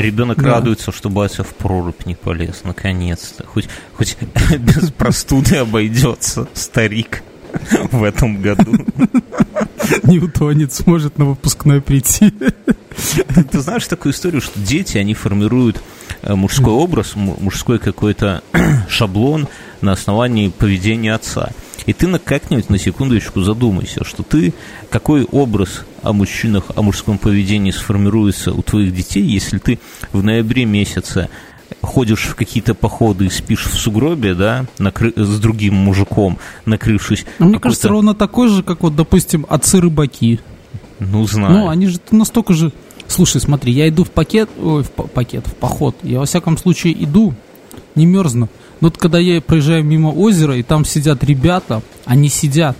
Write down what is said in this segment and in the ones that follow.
ребенок Да. радуется, что батя в прорубь не полез, наконец-то. Хоть, хоть без простуды обойдется старик в этом году. Не утонет, сможет на выпускной прийти. Ты, знаешь такую историю, что дети, они формируют э, мужской образ, мужской какой-то шаблон на основании поведения отца. И ты на как-нибудь на секундочку задумайся, что ты, какой образ о мужчинах, о мужском поведении сформируется у твоих детей, если ты в ноябре месяце ходишь в какие-то походы и спишь в сугробе, да, накры- с другим мужиком, накрывшись. А мне кажется, ровно такой же, как вот, допустим, отцы-рыбаки. Ну, знаю. Ну, они же настолько же... Слушай, смотри, я иду в пакет, ой, в па- пакет, в поход. Я, во всяком случае, иду, не мерзну. Но вот когда я проезжаю мимо озера, и там сидят ребята, они сидят.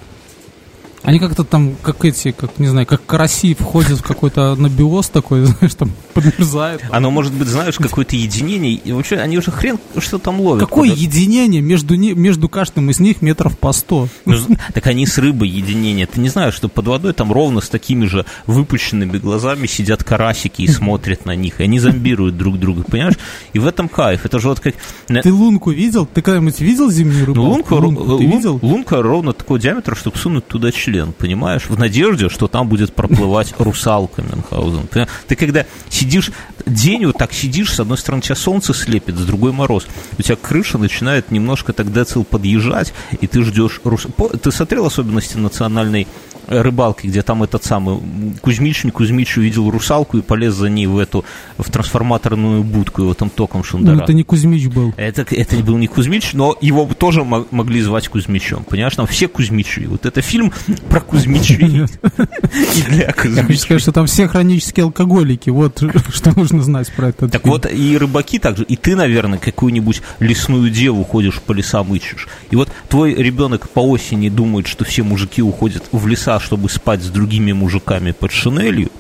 Они как-то там, как эти, как, не знаю, как караси входят в какой-то анабиоз такой, знаешь, там подмерзают. Оно может быть, знаешь, какое-то единение. И вообще, они уже хрен что там ловят. Какое Куда- единение между, ни- между каждым из них метров по сто? Ну, так они с рыбой единение. Ты не знаешь, что под водой там ровно с такими же выпущенными глазами сидят карасики и смотрят на них. И они зомбируют друг друга, понимаешь? И в этом кайф. Это же вот как... Ты лунку видел? Ты когда-нибудь видел зимнюю рыбу? Ну, лунка, лунку ты лун- видел? лунка ровно такого диаметра, чтобы сунуть туда член, понимаешь? В надежде, что там будет проплывать русалка Мюнхгаузен. Понимаешь? Ты когда сидишь, день вот так сидишь, с одной стороны тебя солнце слепит, с другой мороз. У тебя крыша начинает немножко тогда цел подъезжать, и ты ждешь... рус- Ты смотрел особенности национальной рыбалки, где там этот самый Кузьмич, не Кузьмич увидел русалку и полез за ней в эту, в трансформаторную будку, его там током Ну, шундарат. это не Кузьмич был. Это, это был не Кузьмич, но его тоже мо- могли звать Кузьмичом. Понимаешь, там все Кузьмичи. Вот это фильм про Кузьмичей и для Я хочу Кузьмичей. сказать, что там все хронические алкоголики. Вот что нужно знать про этот Так вот, и рыбаки также, и ты, наверное, какую-нибудь лесную деву ходишь по лесам ищешь. И вот твой ребенок по осени думает, что все мужики уходят в леса, чтобы спать с другими мужиками под шинелью,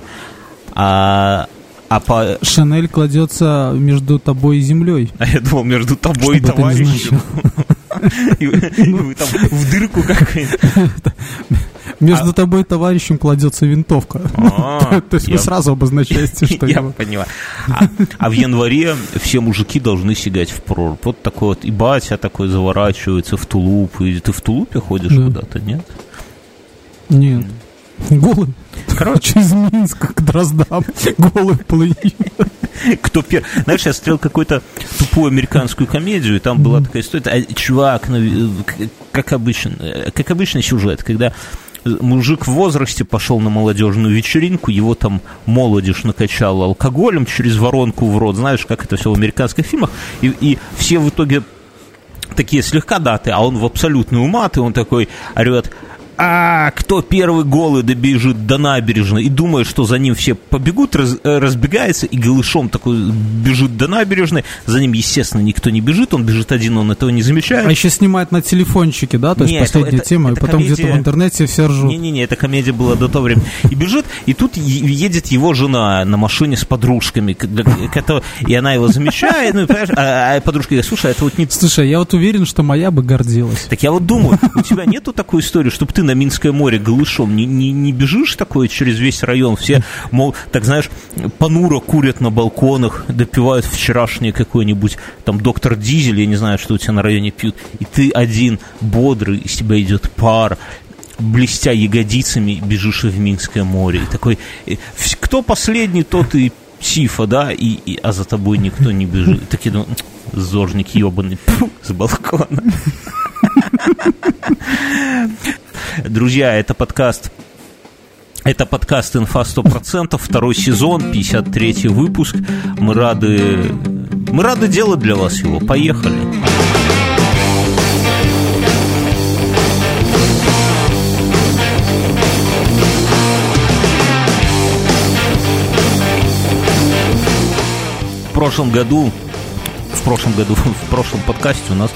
а, а по... Шанель кладется между тобой и землей. А я думал, между тобой и Что бы это ни товарищем. И вы и вы там в дырку какую-нибудь. Между тобой и товарищем кладется винтовка. А, То есть вы сразу обозначаете, что Я понимаю. А, а в январе все мужики должны сигать в прорубь. Вот такой вот. И батя такой заворачивается в тулуп. И ты в тулупе ходишь Да. куда-то, нет? Нет. Голый. Короче, Через Минск к Дроздам. Голый плыни. кто первый... Знаешь, я смотрел какую-то тупую американскую комедию, и там была такая история. а, Чувак, ну, э, как обычно, э, как обычный сюжет, когда мужик в возрасте пошел на молодежную вечеринку, его там молодежь накачала алкоголем через воронку в рот, знаешь, как это все в американских фильмах, и, и все в итоге такие слегка даты, а он в абсолютную мат, и он такой орет, а кто первый голый добежит до набережной и думает, что за ним все побегут, раз- э, разбегается и голышом такой бежит до набережной, за ним, естественно, никто не бежит, он бежит один, он этого не замечает. А еще снимает на телефончике, да? То есть Не, последняя это- тема. И это потом где-то комедия- в интернете все ржут. Не-не-не, эта комедия была до того времени. И бежит, и тут едет его жена на машине с подружками, и она его замечает, ну, и, понимаешь, а, а подружка говорит, слушай, это вот не Слушай, я вот уверен, что моя бы гордилась. Так я вот думаю, у тебя нету такой истории, чтобы ты на Минское море голышом не, не, не бежишь такое через весь район, все, мол, так знаешь, понуро курят на балконах, допивают вчерашнее какой-нибудь там доктор Дизель, я не знаю, что у тебя на районе пьют, и ты один бодрый, из тебя идет пар, блестя ягодицами, бежишь в Минское море. И такой, э, кто последний, тот и Сифа, да, и, и- а за тобой никто не бежит. Такие думаю, зожник ебаный, с балкона. Друзья, это подкаст это подкаст «Инфа 100%», второй сезон, 53 выпуск. Мы рады, мы рады делать для вас его. Поехали. В прошлом году, в прошлом году, в прошлом подкасте у нас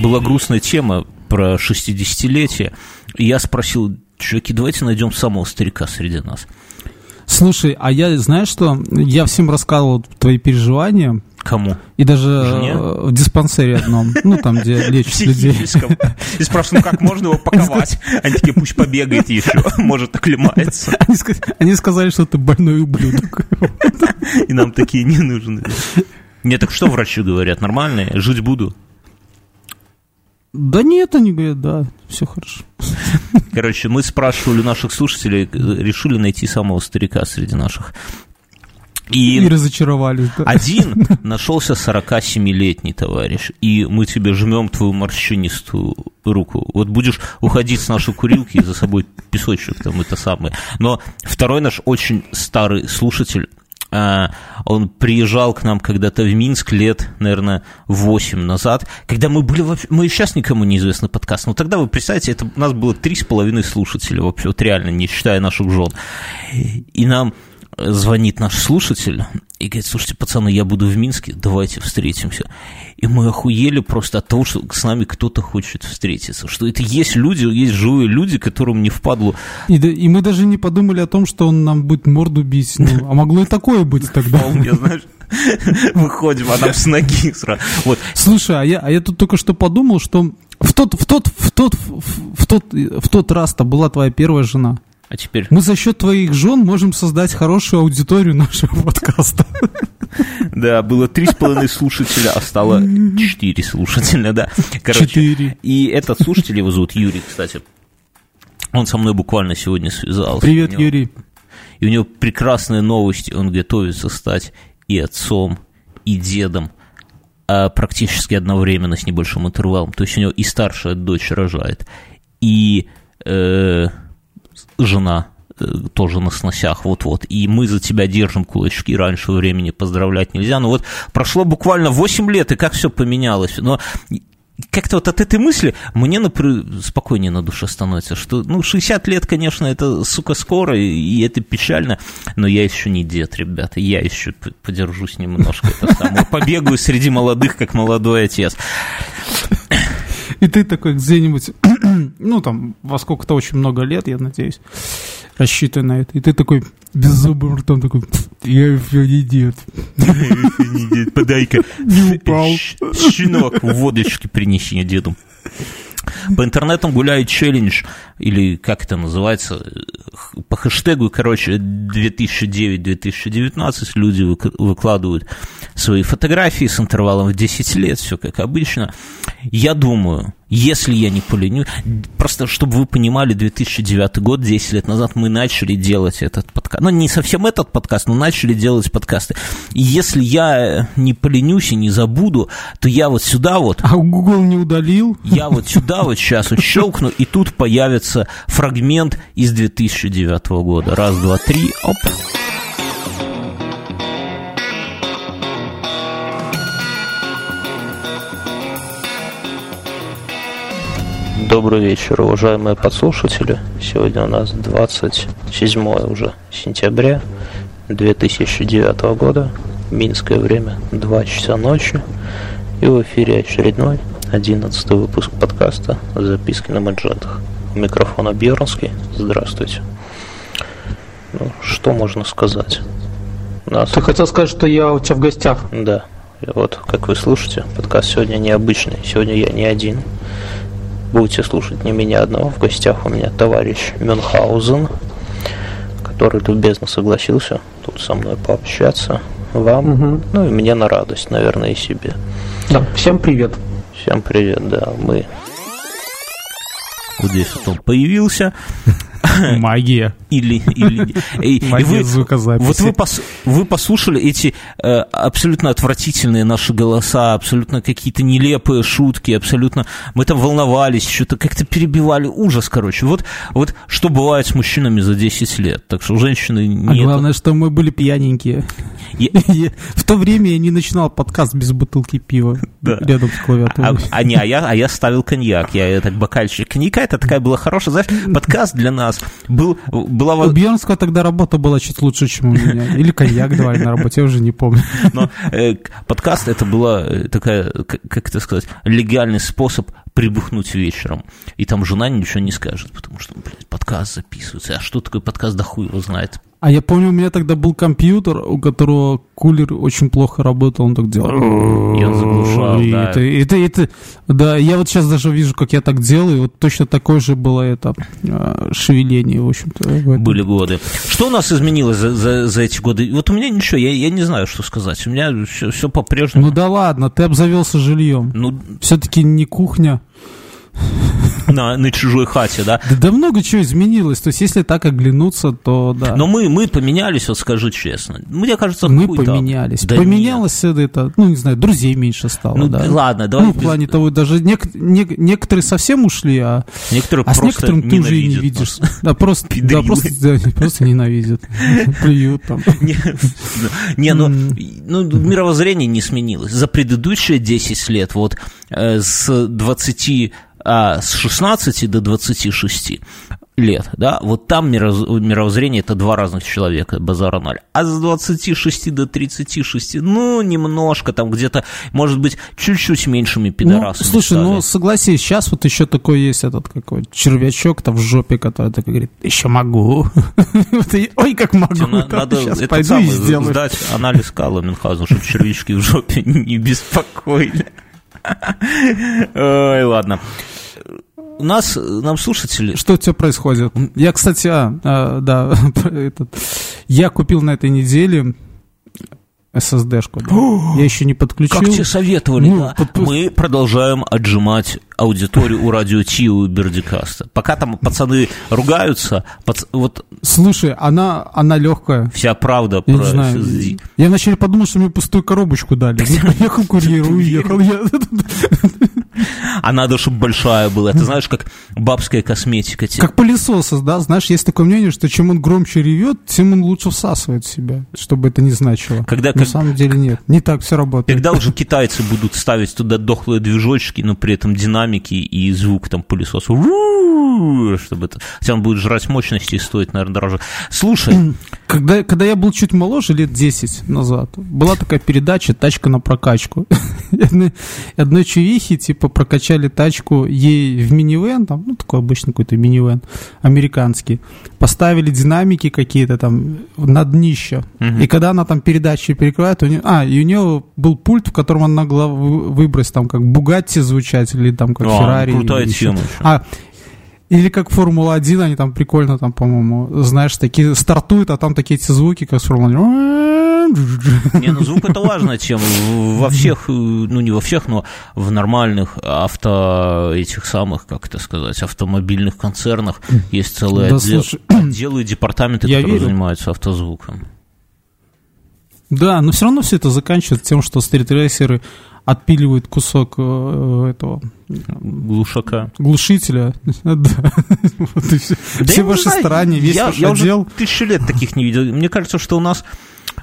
была грустная тема про 60-летие. И я спросил, чуваки, давайте найдем самого старика среди нас. Слушай, а я, знаешь что, я всем рассказывал твои переживания, Кому? И даже Жене? в диспансере одном, ну там, где лечат людей. И спрашивают, ну как можно его паковать? Они такие, пусть побегает еще, может оклемается. Они, они сказали, что ты больной ублюдок. И нам такие не нужны. Нет, так что врачи говорят? Нормальные? Жить буду? Да нет, они говорят, да, все хорошо. Короче, мы спрашивали наших слушателей, решили найти самого старика среди наших. И, и разочаровались. Да. Один нашелся 47-летний товарищ, и мы тебе жмем твою морщинистую руку. Вот будешь уходить с нашей курилки, и за собой песочек там это самое. Но второй наш очень старый слушатель, он приезжал к нам когда-то в Минск лет, наверное, 8 назад, когда мы были, мы сейчас никому не известны подкаст, но тогда вы представьте, это у нас было три с половиной слушателя, вообще, вот реально, не считая наших жен. И нам звонит наш слушатель и говорит, слушайте, пацаны, я буду в Минске, давайте встретимся. И мы охуели просто от того, что с нами кто-то хочет встретиться, что это есть люди, есть живые люди, которым не впадло. И, да, и мы даже не подумали о том, что он нам будет морду бить, ну, а могло и такое быть тогда. Вполне, знаешь, выходим, а нам с ноги сразу. Вот. Слушай, а я, а я тут только что подумал, что в тот, в тот, в тот, в тот, в тот раз-то была твоя первая жена. А теперь... Мы за счет твоих жен можем создать хорошую аудиторию нашего подкаста. Да, было три с половиной слушателя, а стало четыре слушателя, да. Четыре. И этот слушатель, его зовут Юрий, кстати. Он со мной буквально сегодня связался. Привет, Юрий. И у него прекрасные новости. Он готовится стать и отцом, и дедом а практически одновременно с небольшим интервалом. То есть у него и старшая дочь рожает, и э, жена э, тоже на сносях, вот-вот. И мы за тебя держим кулачки, раньше времени поздравлять нельзя. Но вот прошло буквально 8 лет, и как все поменялось. Но как-то вот от этой мысли мне, например, спокойнее на душе становится, что, ну, 60 лет, конечно, это, сука, скоро, и это печально, но я еще не дед, ребята, я еще подержусь немножко, это самое, побегаю среди молодых, как молодой отец. И ты такой где-нибудь, ну, там, во сколько-то очень много лет, я надеюсь, рассчитывая на это. И ты такой беззубым ртом такой, я еще не дед. Не дед, подай-ка. Не упал. Щенок, водочки принеси деду. По интернетам гуляет челлендж, или как это называется, по хэштегу, короче, 2009-2019 люди выкладывают свои фотографии с интервалом в 10 лет, все как обычно. Я думаю, если я не поленю, просто чтобы вы понимали, 2009 год, 10 лет назад мы начали делать этот подкаст. Ну, не совсем этот подкаст, но начали делать подкасты. И если я не поленюсь и не забуду, то я вот сюда вот... А Google не удалил? Я вот сюда вот сейчас вот щелкну, и тут появится фрагмент из 2009 года. Раз, два, три, оп. Добрый вечер, уважаемые подслушатели. Сегодня у нас 27 уже сентября 2009 года. Минское время 2 часа ночи. И в эфире очередной 11 выпуск подкаста «Записки на маджетах». У микрофона Бьернский. Здравствуйте. Ну, что можно сказать? Нас... Ты хотел сказать, что я у тебя в гостях? Да. И вот, как вы слушаете, подкаст сегодня необычный. Сегодня я не один будете слушать не меня одного. В гостях у меня товарищ Мюнхгаузен, который любезно согласился тут со мной пообщаться. Вам, угу. ну и мне на радость, наверное, и себе. Да, всем привет. Всем привет, да. Мы вот здесь вот он появился. Магия. Или, или и, Магия вы. Вот вы, пос, вы послушали эти э, абсолютно отвратительные наши голоса, абсолютно какие-то нелепые шутки, абсолютно... Мы там волновались, что-то как-то перебивали. Ужас, короче. Вот, вот что бывает с мужчинами за 10 лет. Так что женщины нет... А главное, что мы были пьяненькие. Я... В то время я не начинал подкаст без бутылки пива да. рядом с клавиатурой. А, а, не, а, я, а я ставил коньяк. Я так бокальчик коньяка, это такая была хорошая, знаешь, подкаст для нас был, была... У Бьернского тогда работа была чуть лучше, чем у меня. Или коньяк давали на работе, я уже не помню. Но э, подкаст это была э, такая, как, как это сказать, легальный способ прибухнуть вечером. И там жена ничего не скажет, потому что, блядь, подкаст записывается. А что такое подкаст, да хуй его знает А я помню, у меня тогда был компьютер, у которого кулер очень плохо работал, он так делал. И он заглушал, И да. это, это, это, да, я вот сейчас даже вижу, как я так делаю, вот точно такое же было это а, шевеление, в общем-то. Были годы. Что у нас изменилось за, за, за эти годы? Вот у меня ничего, я, я не знаю, что сказать. У меня все, все по-прежнему. Ну да ладно, ты обзавелся жильем. Ну, Все-таки не кухня. На, на чужой хате, да. Да, да много чего изменилось. То есть, если так оглянуться, то да. Но мы, мы поменялись, вот скажу честно. Мне кажется, мы поменялись. Да Поменялось это, это, ну, не знаю, друзей меньше стало, Ну, да. ладно, давай Ну, в без- плане того, даже нек- нек- некоторые совсем ушли, а, нет. Некоторые а с некоторым ты уже и не видишь. нас. Да, просто, да, просто, да, просто ненавидят. Плюют там. Не, ну, ну, мировоззрение не сменилось. За предыдущие 10 лет, вот э, с 20, а, с 16 до 26 лет, да, вот там мировоззрение это два разных человека, базара ноль. А с 26 до 36, ну, немножко там где-то, может быть, чуть-чуть меньшими Ну, пидорасами слушай, стали. ну согласись, сейчас вот еще такой есть этот какой червячок-то в жопе, который такой говорит, еще могу. Ой, как могу. Там, надо пойду и сделаю. сдать анализ Калла Мюнхгаузена, чтобы червячки в жопе не беспокоили. Ой, ладно. У нас, нам слушатели... Что у тебя происходит? Я, кстати, а, а, да, этот, я купил на этой неделе SSD-шку. да. Я еще не подключил. Как тебе советовали, Ну, да? подпу- Мы продолжаем отжимать аудиторию у радио Ти у Бердикаста. Пока там пацаны ругаются, пац- вот Слушай, она, она легкая. вся правда Я про не знаю. SSD. Я вначале подумал, что мне пустую коробочку дали. Ну, Поехал курьер, уехал. А надо, чтобы большая была. Это знаешь, как бабская косметика. тебе. Как пылесоса, да? Знаешь, есть такое мнение, что чем он громче ревет, тем он лучше всасывает себя, чтобы это не значило. Когда На как- самом деле нет. Не так все работает. Когда уже китайцы будут ставить туда дохлые движочки, но при этом динамики и звук там пылесоса, чтобы это... Хотя он будет жрать мощности и стоит, наверное, дороже. Слушай, Когда, когда я был чуть моложе, лет 10 назад, была такая передача «Тачка на прокачку». Одной чувихи, типа, прокачали тачку ей в минивэн, там, ну, такой обычный какой-то минивэн, американский. Поставили динамики какие-то там на днище. Мгм. И когда она там передачи перекрывает, у нее, а, и у нее был пульт, в котором она могла вы- выбрать там как Бугатти звучать или там как А, Феррари. крутая тема еще. А, или как Формула-1, они там прикольно, там, по-моему, знаешь, такие стартуют, а там такие эти звуки, как с Формула-1. Не, ну звук это важная тема. Во всех, э, ну не во всех, но в нормальных авто, этих самых, как это сказать, автомобильных концернах есть целые Да, отдел- слушай, отделы и департаменты, я которые верю. занимаются автозвуком. Да, но все равно все это заканчивается тем, что стритрейсеры отпиливают кусок э, этого Глушака. глушителя. Да. Вот и все. Да Все ваши знаю, старания, весь я, ваш я уже тысячу лет таких не видел. Мне кажется, что у нас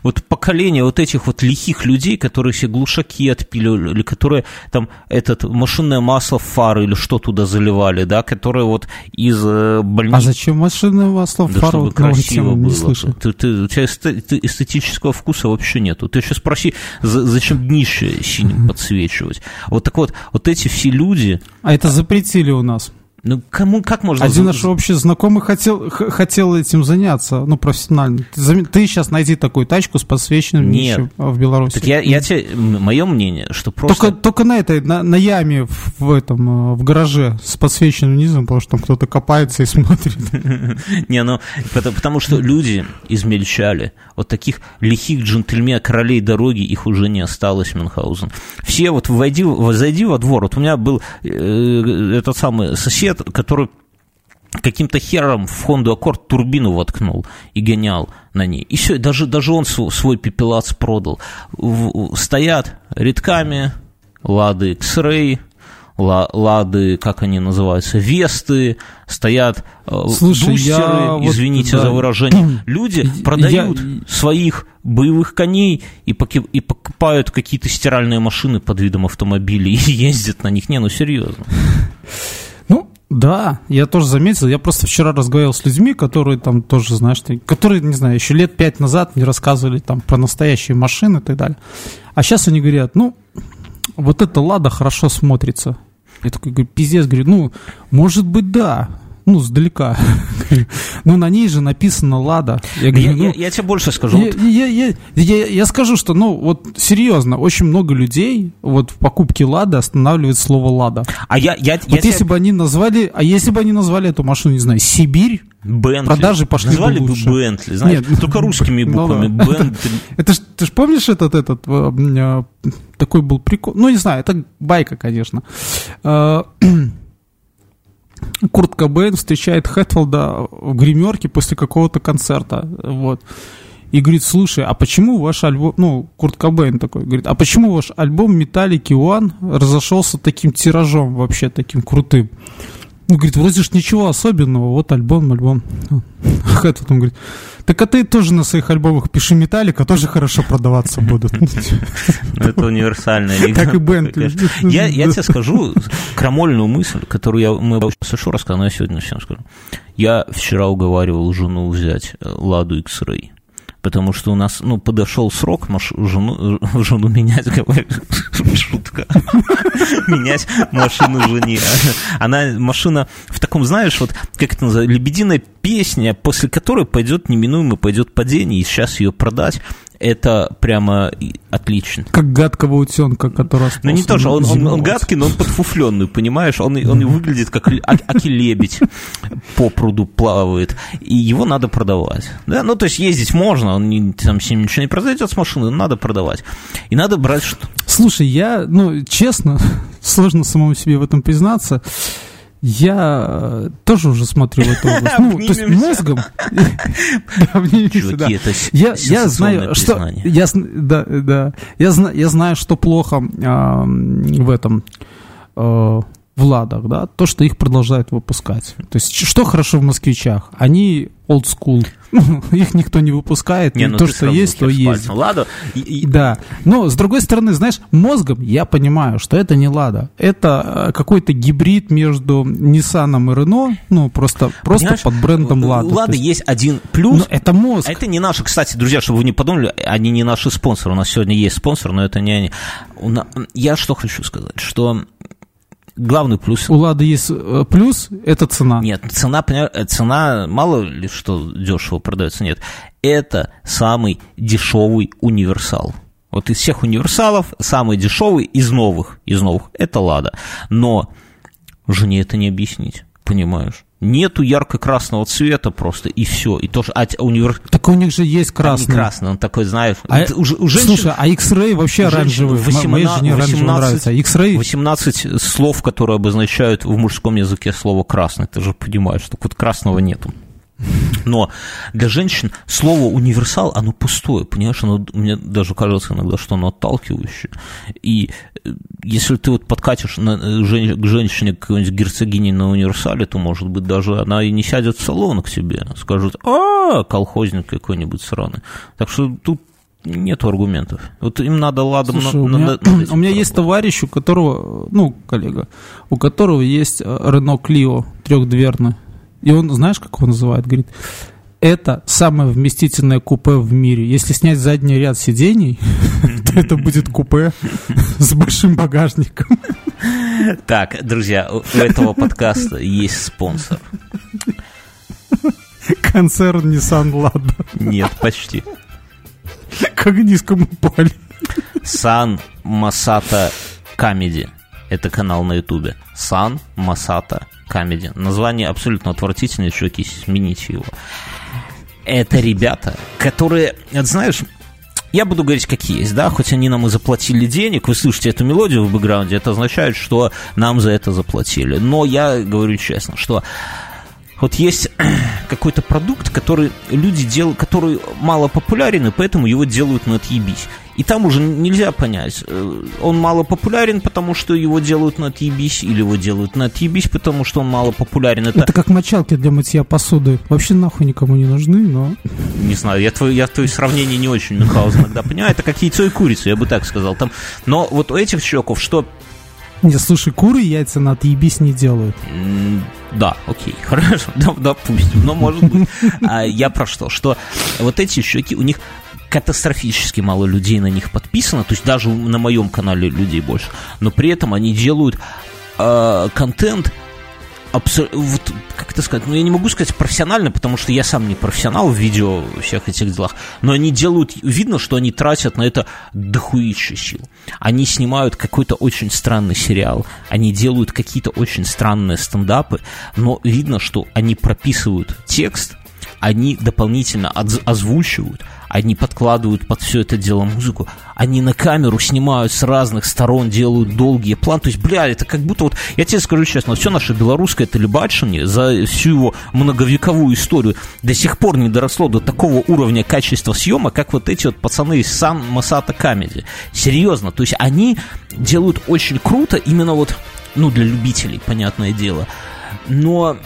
вот поколение вот этих вот лихих людей, которые все глушаки отпиливали, или которые там этот машинное масло в фары или что туда заливали, да, которые вот из э, А больниц... зачем машинное масло в Да фару? чтобы красиво было. Не слышал. Ты, ты- у тебя эстетического вкуса вообще нету. Ты еще спроси, за- зачем днище синим подсвечивать. Вот так вот, вот эти все люди, А это запретили у нас. Ну кому, как можно... Один наш общий знакомый хотел, хотел этим заняться, ну, профессионально. Ты, ты сейчас найди такую тачку с подсвеченным Нет. в Беларуси. Так я, я тебе, мое мнение, что просто... Только, только на этой, на, на яме в, в этом, э, в гараже с подсвеченным низом, потому что там кто-то копается и смотрит. Не, ну, потому, потому что люди измельчали. Вот таких лихих джентльмен, королей дороги, их уже не осталось, Мюнхгаузен. Все вот войди, зайди во двор. Вот у меня был э, этот самый сосед, который каким-то хером в Хонду Аккорд турбину воткнул и гонял на ней. И все, даже, даже он св- свой пепелац продал. В- стоят редками Лады X-Ray, Ла- Лады, как они называются, Весты, стоят э, Слушай, бустеры, я вот, извините да. за выражение. Люди Я- продают своих боевых коней и, поки- и покупают какие-то стиральные машины под видом автомобилей и ездят на них. Не, ну серьезно. Да, я тоже заметил. Я просто вчера разговаривал с людьми, которые там тоже, знаешь, которые, не знаю, еще лет пять назад мне рассказывали там про настоящие машины и так далее. А сейчас они говорят, ну, вот эта «Лада» хорошо смотрится. Я такой говорю, пиздец, говорю, ну, может быть, да. Ну, сдалека. Ну, на ней же написано «Лада». Я, говорю, я, ну, я, я тебе больше скажу. Я, я, я, я, я скажу, что, ну, вот серьезно, очень много людей вот в покупке «Лады» останавливает слово «Лада». А я, я, вот я если тебе... бы они назвали, а если бы они назвали эту машину, не знаю, «Сибирь», Бентли. Продажи пошли Назвали бы лучше. Бентли, знаешь, Нет, только русскими ну буквами. Ну, Бентли. Это, это ж, ты же помнишь этот, этот, э, такой был прикол, ну, не знаю, это байка, конечно. Курт Кобейн встречает Хэтфилда в гримерке после какого-то концерта, вот. И говорит, слушай, а почему ваш альбом, ну, Курт Кобейн такой, говорит, а почему ваш альбом Металлики One разошелся таким тиражом вообще, таким крутым? Ну, говорит, вроде ж ничего особенного, вот альбом, альбом. Хэт потом говорит, так а ты тоже на своих альбомах пиши Металлика, тоже хорошо продаваться будут. Ну, это универсальная Как и Бентли. Я, я тебе скажу крамольную мысль, которую я, мы Сашу рассказал, но я сегодня всем скажу. Я вчера уговаривал жену взять э, Ладу X-Ray потому что у нас, ну, подошел срок маш, жену, жену менять, шутка, менять машину жене. Она, машина в таком, знаешь, вот, как это называется, лебединая песня, после которой пойдет неминуемо, пойдет падение, и сейчас ее продать, это прямо отлично. Как гадкого утенка, который Ну не тоже, он, он, он гадкий, но он подфуфленный, понимаешь? Он, он выглядит как аки-лебедь по пруду плавает, и его надо продавать. Да? Ну, то есть ездить можно, он не, там с ним ничего не произойдет с машины, но надо продавать. И надо брать что Слушай, я, ну, честно, сложно самому себе в этом признаться, я э, тоже уже смотрю в эту область. Ну, то есть мозгом. Я я знаю, что... Я Да, да. Я знаю, что плохо в этом э, в «Ладах», да, то, что их продолжают выпускать. То есть, что хорошо в «Москвичах»? Они old school. их никто не выпускает, не, ну то, что есть, то есть. Лада. И, и... Да. Но, с другой стороны, знаешь, мозгом я понимаю, что это не Лада. Это э, какой-то гибрид между Nissan и Renault, ну, просто, просто под брендом Лада. Лада есть... есть один плюс. Но это мозг. А это не наши, кстати, друзья, чтобы вы не подумали, они не наши спонсоры. У нас сегодня есть спонсор, но это не они. Я что хочу сказать, что главный плюс. У Лады есть э, плюс, это цена. Нет, цена, э, цена мало ли что дешево продается, нет. Это самый дешевый универсал. Вот из всех универсалов самый дешевый из новых, из новых, это Лада. Но жене это не объяснить, понимаешь? Нету ярко-красного цвета просто, и все. И тоже, а универ... Так у них же есть красный. А красный, он такой, знаешь... А, у, у женщин, слушай, а X-Ray вообще оранжевый. 18, Моей жене 18, нравится. X-Ray... 18 слов, которые обозначают в мужском языке слово «красный». Ты же понимаешь, что вот красного нету. Но для женщин слово универсал, оно пустое, понимаешь, оно, мне даже кажется иногда, что оно отталкивающее. И э, если ты вот подкатишь на, э, к женщине какой-нибудь герцогини на универсале, то, может быть, даже она и не сядет в салон к тебе, скажет, а, колхозник какой-нибудь сраный. Так что тут нет аргументов. Вот им надо ладом... Слушай, на, у меня, надо, у меня есть товарищ, у которого, ну, коллега, у которого есть Рено Клио трехдверный. И он, знаешь, как его называют? Говорит, это самое вместительное купе в мире. Если снять задний ряд сидений, то это будет купе с большим багажником. Так, друзья, у этого подкаста есть спонсор. Концерн Nissan Lada. Нет, почти. Как низко мы упали. Сан Масата Камеди. Это канал на ютубе. Сан Масата Comedy. Название абсолютно отвратительное, чуваки, смените его. Это ребята, которые, знаешь, я буду говорить, какие есть, да, хоть они нам и заплатили денег, вы слышите эту мелодию в бэкграунде, это означает, что нам за это заплатили. Но я говорю честно, что вот есть какой-то продукт, который люди делают, который мало популярен, и поэтому его делают на отъебись. И там уже нельзя понять, э, он мало популярен, потому что его делают на отъебись, или его делают на отъебись, потому что он мало популярен. Это, Это как мочалки для мытья посуды. Вообще нахуй никому не нужны, но... Не знаю, я твои, я твои сравнения не очень, Мюнхгаузен, иногда понимаю. Это как яйцо и курица, я бы так сказал. Там... Но вот у этих чуваков что не, слушай, куры яйца на отъебись не делают. Да, окей, хорошо, да, допустим, но может быть. А я про что? Что вот эти щеки, у них катастрофически мало людей на них подписано, то есть даже на моем канале людей больше, но при этом они делают э, контент вот, как это сказать, ну я не могу сказать профессионально, потому что я сам не профессионал в видео всех этих делах, но они делают, видно, что они тратят на это дохуище сил. Они снимают какой-то очень странный сериал, они делают какие-то очень странные стендапы, но видно, что они прописывают текст, они дополнительно озвучивают, они подкладывают под все это дело музыку, они на камеру снимают с разных сторон, делают долгие планы. То есть, бля, это как будто вот, я тебе скажу честно, все наше белорусское телебачение за всю его многовековую историю до сих пор не доросло до такого уровня качества съема, как вот эти вот пацаны из Сан Масата Камеди. Серьезно, то есть они делают очень круто именно вот, ну, для любителей, понятное дело. Но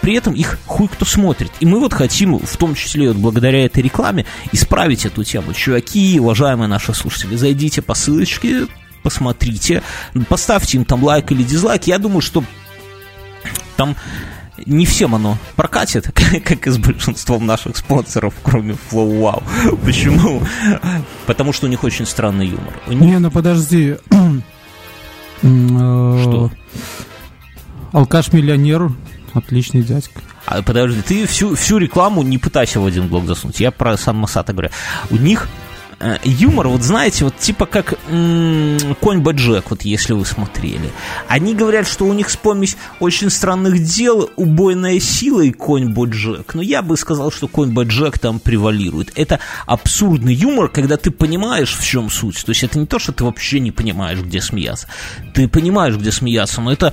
при этом их хуй кто смотрит. И мы вот хотим, в том числе вот благодаря этой рекламе, исправить эту тему. Чуваки, уважаемые наши слушатели, зайдите по ссылочке, посмотрите, поставьте им там лайк или дизлайк. Я думаю, что там не всем оно прокатит, как и с большинством наших спонсоров, кроме Flow Wow. Почему? Потому что у них очень странный юмор. Них... Не, ну подожди. Что? Алкаш-миллионер Отличный дядька. А, подожди, ты всю, всю рекламу не пытайся в один блок засунуть. Я про Сан Масата говорю. У них э, юмор, вот знаете, вот типа как м-м, Конь Баджек, вот если вы смотрели. Они говорят, что у них помесь очень странных дел, убойная сила и Конь Боджек. Но я бы сказал, что Конь Боджек там превалирует. Это абсурдный юмор, когда ты понимаешь, в чем суть. То есть это не то, что ты вообще не понимаешь, где смеяться. Ты понимаешь, где смеяться, но это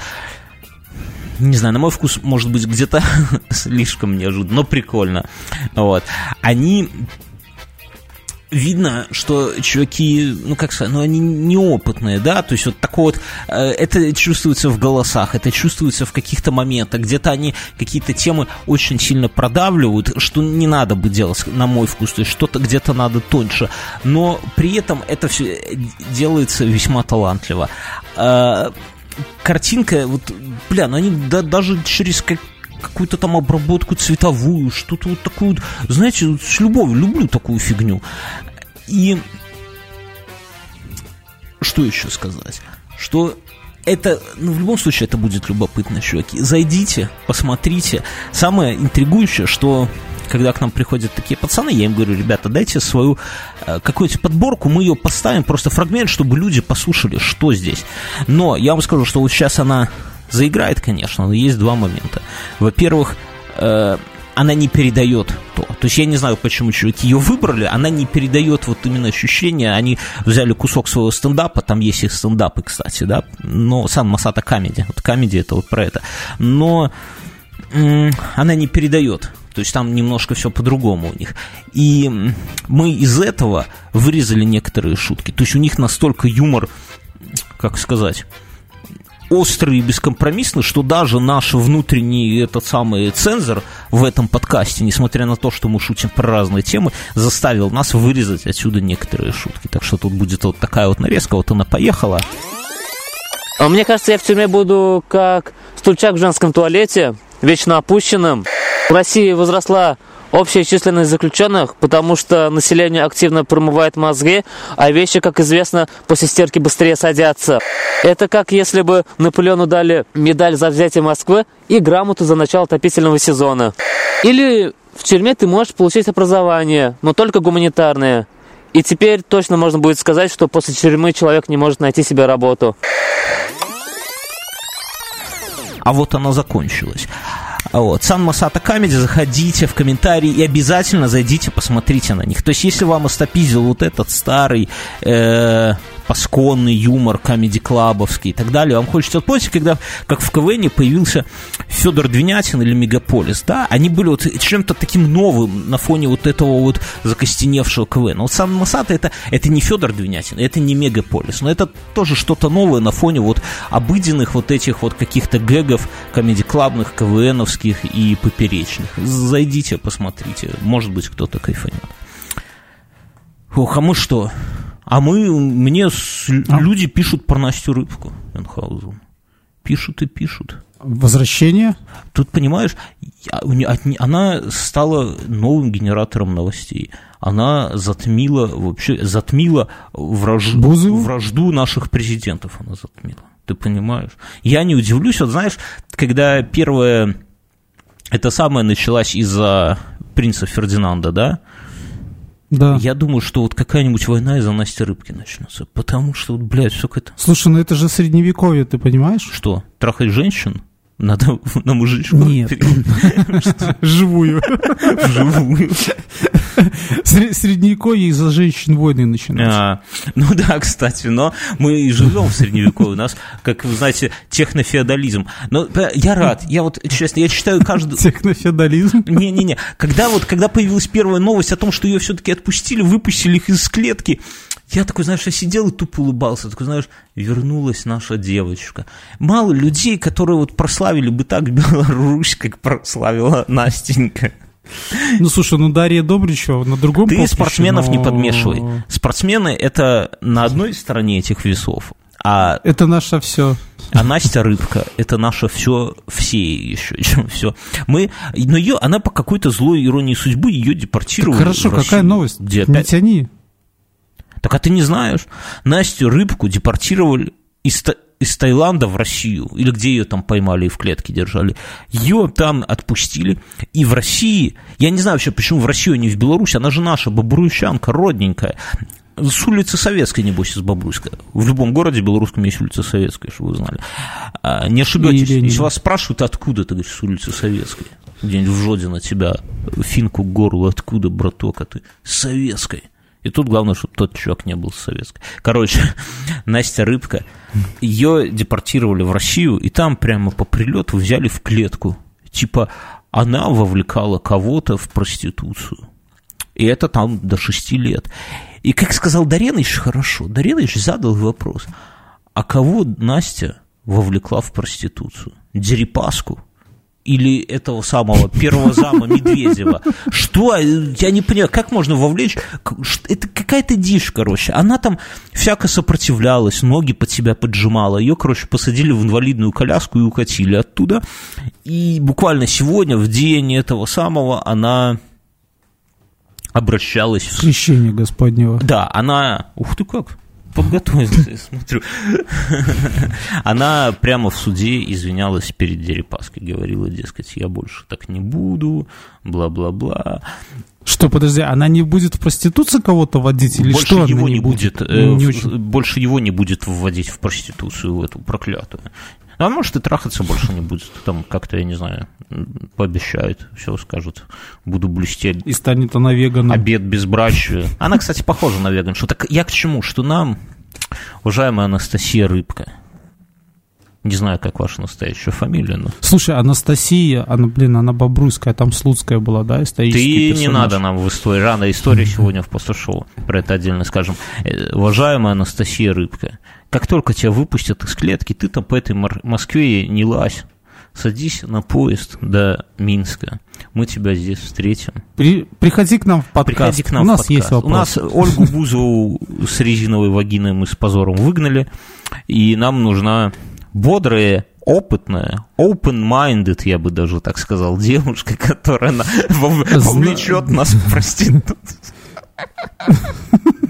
не знаю, на мой вкус, может быть, где-то слишком неожиданно, но прикольно. Вот. Они видно, что чуваки, ну как сказать, ну они неопытные, да, то есть вот такое вот, э, это чувствуется в голосах, это чувствуется в каких-то моментах, где-то они какие-то темы очень сильно продавливают, что не надо бы делать, на мой вкус, то есть что-то где-то надо тоньше, но при этом это все делается весьма талантливо. Э, картинка, вот, бля, ну они да, даже через как, какую-то там обработку цветовую, что-то вот такую, знаете, с любовью, люблю такую фигню. И что еще сказать? Что это, ну, в любом случае, это будет любопытно, чуваки. Зайдите, посмотрите. Самое интригующее, что когда к нам приходят такие пацаны, я им говорю, ребята, дайте свою э, какую-то подборку, мы ее поставим, просто фрагмент, чтобы люди послушали, что здесь. Но я вам скажу, что вот сейчас она заиграет, конечно, но есть два момента. Во-первых, э, она не передает то. То есть я не знаю, почему чуваки ее выбрали, она не передает вот именно ощущение. Они взяли кусок своего стендапа, там есть их стендапы, кстати, да, но сам Масата Comedy. Вот Comedy это вот про это. Но она не передает то есть там немножко все по-другому у них. И мы из этого вырезали некоторые шутки. То есть у них настолько юмор, как сказать, острый и бескомпромиссный, что даже наш внутренний этот самый цензор в этом подкасте, несмотря на то, что мы шутим про разные темы, заставил нас вырезать отсюда некоторые шутки. Так что тут будет вот такая вот нарезка, вот она поехала. А мне кажется, я в тюрьме буду как стульчак в женском туалете, вечно опущенным. В России возросла общая численность заключенных, потому что население активно промывает мозги, а вещи, как известно, после стирки быстрее садятся. Это как если бы Наполеону дали медаль за взятие Москвы и грамоту за начало отопительного сезона. Или в тюрьме ты можешь получить образование, но только гуманитарное. И теперь точно можно будет сказать, что после тюрьмы человек не может найти себе работу. А вот она закончилась. Вот. Сан Масата Comedy, заходите в комментарии и обязательно зайдите, посмотрите на них. То есть, если вам остопиздил вот этот старый э, пасконный юмор Comedy Club-овский и так далее. Вам хочется, вот помните, когда, как в КВН появился Федор Двинятин или Мегаполис, да, они были вот чем-то таким новым на фоне вот этого вот закостеневшего КВН. Вот сам Масата это, это не Федор Двинятин, это не Мегаполис, но это тоже что-то новое на фоне вот обыденных вот этих вот каких-то гэгов комедий-клабных, КВНовских и поперечных. Зайдите, посмотрите, может быть, кто-то кайфанет. Ох, а мы что? А мы, мне с, а? люди пишут про Настю Рыбку Мюнхгаузен. Пишут и пишут. Возвращение? Тут, понимаешь, она стала новым генератором новостей. Она затмила, вообще, затмила враж... вражду наших президентов. Она затмила. Ты понимаешь? Я не удивлюсь, вот знаешь, когда первая... Это самое началась из-за принца Фердинанда, да? Да. Я думаю, что вот какая-нибудь война из-за Насти Рыбки начнется. Потому что, вот, блядь, все какое-то... Слушай, ну это же средневековье, ты понимаешь? Что, трахать женщин? Надо на мужичку? Нет. Живую. Вживую. Сре- Средневековье из-за женщин войны начинаются. А, ну да, кстати, но мы живем в средневековье. У нас, как вы знаете, технофеодализм. Но э, я рад. Я вот, честно, я читаю каждый... Технофеодализм. Не-не-не. Когда вот, когда появилась первая новость о том, что ее все-таки отпустили, выпустили их из клетки, я такой, знаешь, я сидел и тупо улыбался. Такой, знаешь, вернулась наша девочка. Мало людей, которые вот прославили бы так Беларусь, как прославила Настенька. Ну, слушай, ну Дарья Добричева на другом Ты поприще, спортсменов не но- подмешивай. Спортсмены – это на одной стороне этих весов, а Это наше все. А Настя Рыбка – это наше все, все еще, чем все. Мы, но ее, она по какой-то злой иронии судьбы ее депортировали. Хорошо, в Россию. какая новость? Где Не опять? тяни. Так а ты не знаешь, Настю Рыбку депортировали из, из Таиланда в Россию, или где ее там поймали и в клетке держали. Ее там отпустили, и в России, я не знаю вообще, почему в Россию, а не в Беларусь, она же наша, бобруйчанка, родненькая. С улицы Советской, небось, из Бобруйска. В любом городе белорусском есть улица Советская, чтобы вы знали. А, не ошибетесь, И Ленина. если вас спрашивают, откуда, ты говоришь, с улицы Советской. Где-нибудь в Жодино тебя, финку к горлу, откуда, браток, а ты Советской. И тут главное, чтобы тот чувак не был с советской. Короче, Настя Рыбка, ее депортировали в Россию, и там прямо по прилету взяли в клетку. Типа, она вовлекала кого-то в проституцию. И это там до шести лет. И как сказал Дареныч, хорошо, Дареныч задал вопрос, а кого Настя вовлекла в проституцию? Дерипаску? Или этого самого первого зама Медведева? Что? Я не понимаю, как можно вовлечь? Это какая-то дичь, короче. Она там всяко сопротивлялась, ноги под себя поджимала. Ее, короче, посадили в инвалидную коляску и укатили оттуда. И буквально сегодня, в день этого самого, она обращалась в Крещение Господнего. да, она... Ух ты как, подготовился, я смотрю. Она прямо в суде извинялась перед Дерипаской, говорила, дескать, я больше так не буду, бла-бла-бла. Что, подожди, она не будет в проституцию кого-то водить или больше что его не будет, э, Не в- очень. больше его не будет вводить в проституцию, в эту проклятую. А может, и трахаться больше не будет. Там как-то, я не знаю, м, пообещает, все скажут. Буду блестеть. И станет она веганом. Обед безбрачия. Она, кстати, похожа на веганшу. Так я к чему? Что нам, уважаемая Анастасия Рыбка, не знаю, как ваша настоящая фамилия, но... Слушай, Анастасия, она, блин, она бобруйская, там Слуцкая была, да, исторический Ты не персонаж? надо нам в истории. Рано история сегодня в постшоу. Про это отдельно скажем. Э, Уважаемая Анастасия Рыбка, как только тебя выпустят из клетки, ты там по этой Москве не лазь. Садись на поезд до Минска. Мы тебя здесь встретим. При- приходи к нам в подкаст. Приходи к нам У в нас подкаст. есть вопрос. У нас Ольгу Бузову с резиновой вагиной мы с позором выгнали, и нам нужна бодрая, опытная, open-minded, я бы даже так сказал, девушка, которая вовлечет нас в проституцию.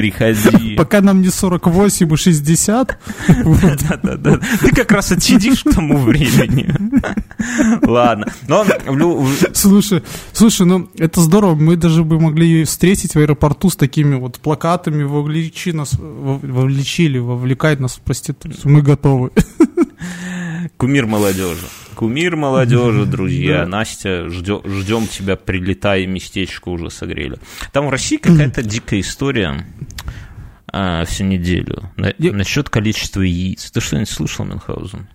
Приходи. Пока нам не 48 и 60, Да-да-да. Ты как раз отсидишь к тому времени. Ладно. Но слушай, слушай, ну это здорово, мы даже бы могли ее встретить в аэропорту с такими вот плакатами, вовлечи нас, вов- вовлечили, вовлекать нас в проституцию, мы готовы. Кумир молодежи. Кумир молодежи, друзья. Настя, ждем тебя, прилетай, местечко уже согрели. Там в России какая-то дикая история а, всю неделю на- Я- насчет количества яиц. Ты что-нибудь слышал, Мюнхгаузен?